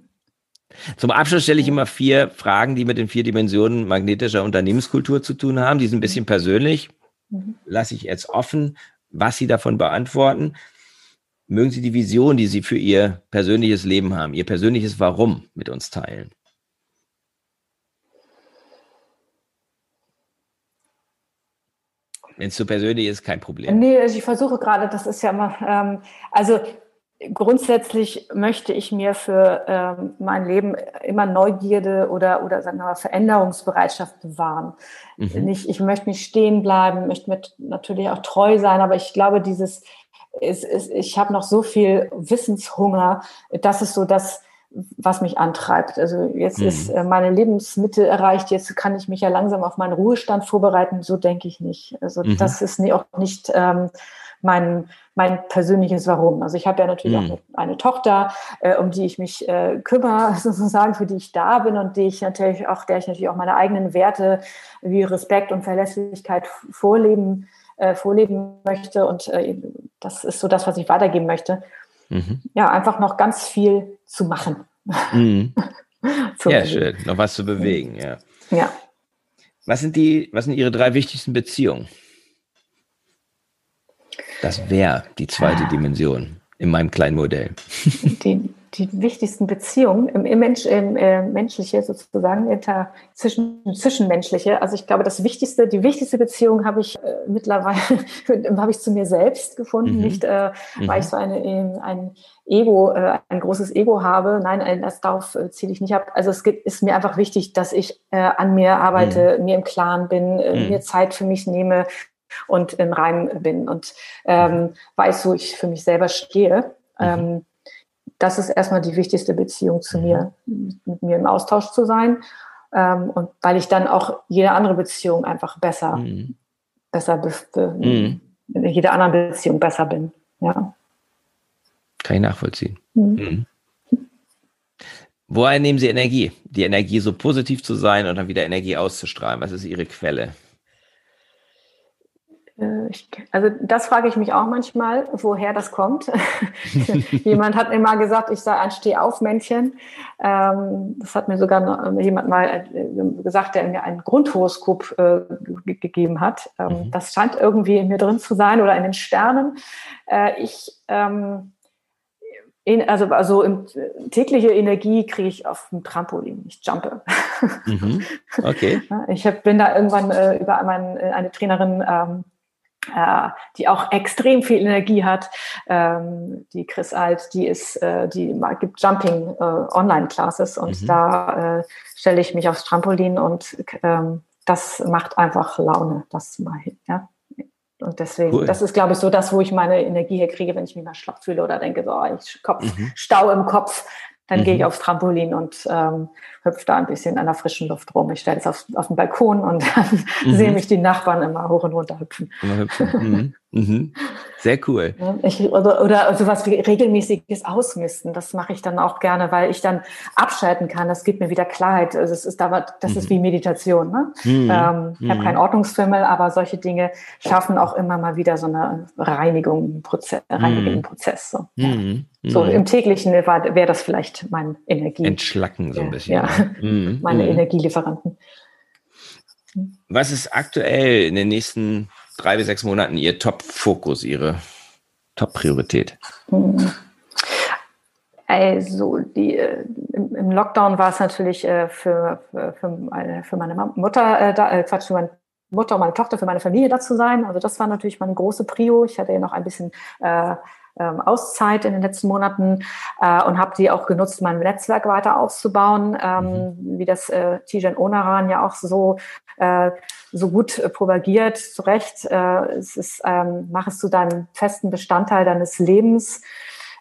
Zum Abschluss stelle ich immer vier Fragen, die mit den vier Dimensionen magnetischer Unternehmenskultur zu tun haben. Die sind ein bisschen persönlich. Mhm. Lasse ich jetzt offen, was Sie davon beantworten. Mögen Sie die Vision, die Sie für Ihr persönliches Leben haben, Ihr persönliches Warum mit uns teilen? Wenn es zu persönlich ist, kein Problem. Nee, also ich versuche gerade, das ist ja immer, ähm, also grundsätzlich möchte ich mir für ähm, mein Leben immer Neugierde oder, oder sagen wir mal, Veränderungsbereitschaft bewahren. Mhm. Nicht, ich möchte nicht stehen bleiben, möchte mir natürlich auch treu sein, aber ich glaube, dieses, ist, ist, ich habe noch so viel Wissenshunger, das ist so das, was mich antreibt. Also jetzt mhm. ist äh, meine Lebensmitte erreicht, jetzt kann ich mich ja langsam auf meinen Ruhestand vorbereiten. So denke ich nicht. Also mhm. das ist auch nicht ähm, mein, mein persönliches Warum. Also ich habe ja natürlich mhm. auch eine, Tochter, äh, um die ich mich äh, kümmere, (laughs) sozusagen, für die ich da bin und die ich natürlich auch, der ich natürlich auch meine eigenen Werte wie Respekt und Verlässlichkeit vorleben äh, vorleben möchte und äh, das ist so das, was ich weitergeben möchte. Mhm. Ja, einfach noch ganz viel zu machen. Mhm. (laughs) ja, schön. Noch was zu bewegen, ja. Ja. Was sind die, was sind Ihre drei wichtigsten Beziehungen? Das wäre die zweite Dimension in meinem kleinen Modell. Die, die wichtigsten Beziehungen im, im, Mensch, im äh, menschliche sozusagen, inter, zwischen, zwischenmenschliche. Also ich glaube, das Wichtigste, die wichtigste Beziehung habe ich äh, mittlerweile (laughs) habe ich zu mir selbst gefunden, mhm. nicht äh, mhm. weil ich so eine, ein Ego, äh, ein großes Ego habe. Nein, das darauf äh, ziele ich nicht ab. Also es gibt, ist mir einfach wichtig, dass ich äh, an mir arbeite, mhm. mir im Klaren bin, äh, mhm. mir Zeit für mich nehme und im Reim bin und ähm, weiß, wo ich für mich selber stehe. Mhm. Ähm, das ist erstmal die wichtigste Beziehung zu mir, mit mir im Austausch zu sein. Ähm, und weil ich dann auch jede andere Beziehung einfach besser, mhm. besser, mhm. in jeder anderen Beziehung besser bin. Ja. Kann ich nachvollziehen. Mhm. mhm. Woher nehmen Sie Energie? Die Energie so positiv zu sein und dann wieder Energie auszustrahlen. Was ist Ihre Quelle? Äh, ich, also das frage ich mich auch manchmal, woher das kommt. (laughs) jemand hat mir mal gesagt, ich sei ein Stehaufmännchen. Ähm, das hat mir sogar jemand mal äh, gesagt, der mir ein Grundhoroskop äh, gegeben hat. Ähm, mhm. Das scheint irgendwie in mir drin zu sein oder in den Sternen. Äh, ich ähm, in, also, also im, tägliche Energie kriege ich auf dem Trampolin. Ich jumpe. Mhm. Okay. (laughs) Ich hab, bin da irgendwann äh, über mein, eine Trainerin ähm, äh, die auch extrem viel Energie hat. Ähm, die Chris Alt, die ist, äh, die gibt Jumping äh, Online-Classes und mhm. da äh, stelle ich mich aufs Trampolin und ähm, das macht einfach Laune, das mal hin, ja. Und deswegen, cool. das ist, glaube ich, so das, wo ich meine Energie herkriege, wenn ich mich mal schlapp fühle oder denke, so, ich Kopf, mhm. Stau im Kopf, dann mhm. gehe ich mhm. aufs Trampolin und ähm, hüpfe da ein bisschen an der frischen Luft rum. Ich stelle es auf, auf den Balkon und (laughs) dann mhm. sehen mich die Nachbarn immer hoch und runter hüpfen. Immer hüpfen. Mhm. Mhm. Sehr cool. Ich, oder, oder sowas wie regelmäßiges Ausmisten, das mache ich dann auch gerne, weil ich dann abschalten kann. Das gibt mir wieder Klarheit. Also es ist da, das ist mhm. wie Meditation. Ne? Mhm. Ähm, ich habe mhm. keinen Ordnungsfimmel, aber solche Dinge schaffen auch immer mal wieder so eine Reinigung, Prozess, reinigenden Prozess. So, ja. so im täglichen wäre das vielleicht mein Energie. Entschlacken so ein bisschen. Ja, (laughs) meine Energielieferanten. Was ist aktuell in den nächsten drei bis sechs Monaten Ihr Top-Fokus, Ihre Top-Priorität? Also die, äh, im Lockdown war es natürlich äh, für, für, meine, für meine Mutter, äh, Quatsch, für meine Mutter und meine Tochter, für meine Familie da zu sein. Also das war natürlich meine große Prio. Ich hatte ja noch ein bisschen äh, ähm, Auszeit in den letzten Monaten äh, und habe die auch genutzt, mein Netzwerk weiter aufzubauen, ähm, mhm. wie das äh, Tijan Onaran ja auch so äh, so gut äh, propagiert, zu Recht. Äh, es ist, ähm, mach es zu deinem festen Bestandteil deines Lebens.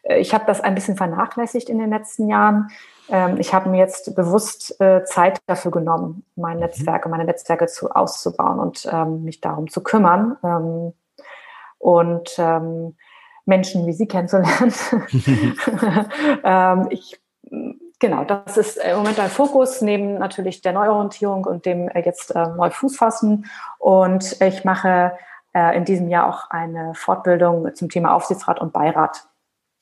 Äh, ich habe das ein bisschen vernachlässigt in den letzten Jahren. Ähm, ich habe mir jetzt bewusst äh, Zeit dafür genommen, mein mhm. Netzwerk, meine Netzwerke zu, auszubauen und ähm, mich darum zu kümmern. Ähm, und ähm, Menschen wie Sie kennenzulernen. (laughs) ähm, ich, genau, das ist im Moment ein Fokus neben natürlich der Neuorientierung und dem äh, jetzt äh, neu Fuß fassen. Und ich mache äh, in diesem Jahr auch eine Fortbildung zum Thema Aufsichtsrat und Beirat.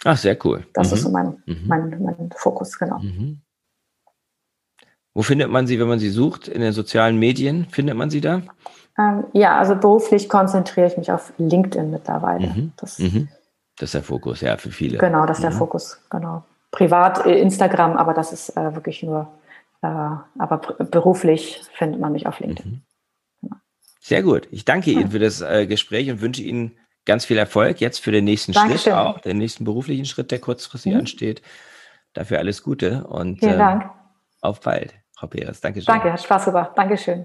Ach, sehr cool. Das mhm. ist so mein, mhm. mein, mein Fokus, genau. Mhm. Wo findet man Sie, wenn man Sie sucht? In den sozialen Medien findet man Sie da? Ähm, ja, also beruflich konzentriere ich mich auf LinkedIn mittlerweile. Mhm. Das mhm. Das ist der Fokus, ja, für viele. Genau, das ist der mhm. Fokus, genau. Privat äh, Instagram, aber das ist äh, wirklich nur, äh, aber beruflich findet man mich auf LinkedIn. Mhm. Genau. Sehr gut. Ich danke Ihnen für das äh, Gespräch und wünsche Ihnen ganz viel Erfolg jetzt für den nächsten Dankeschön. Schritt auch, den nächsten beruflichen Schritt, der kurzfristig mhm. ansteht. Dafür alles Gute und Vielen Dank. Ähm, auf bald, Frau Peres. Dankeschön. Danke, hat Spaß gemacht. Dankeschön.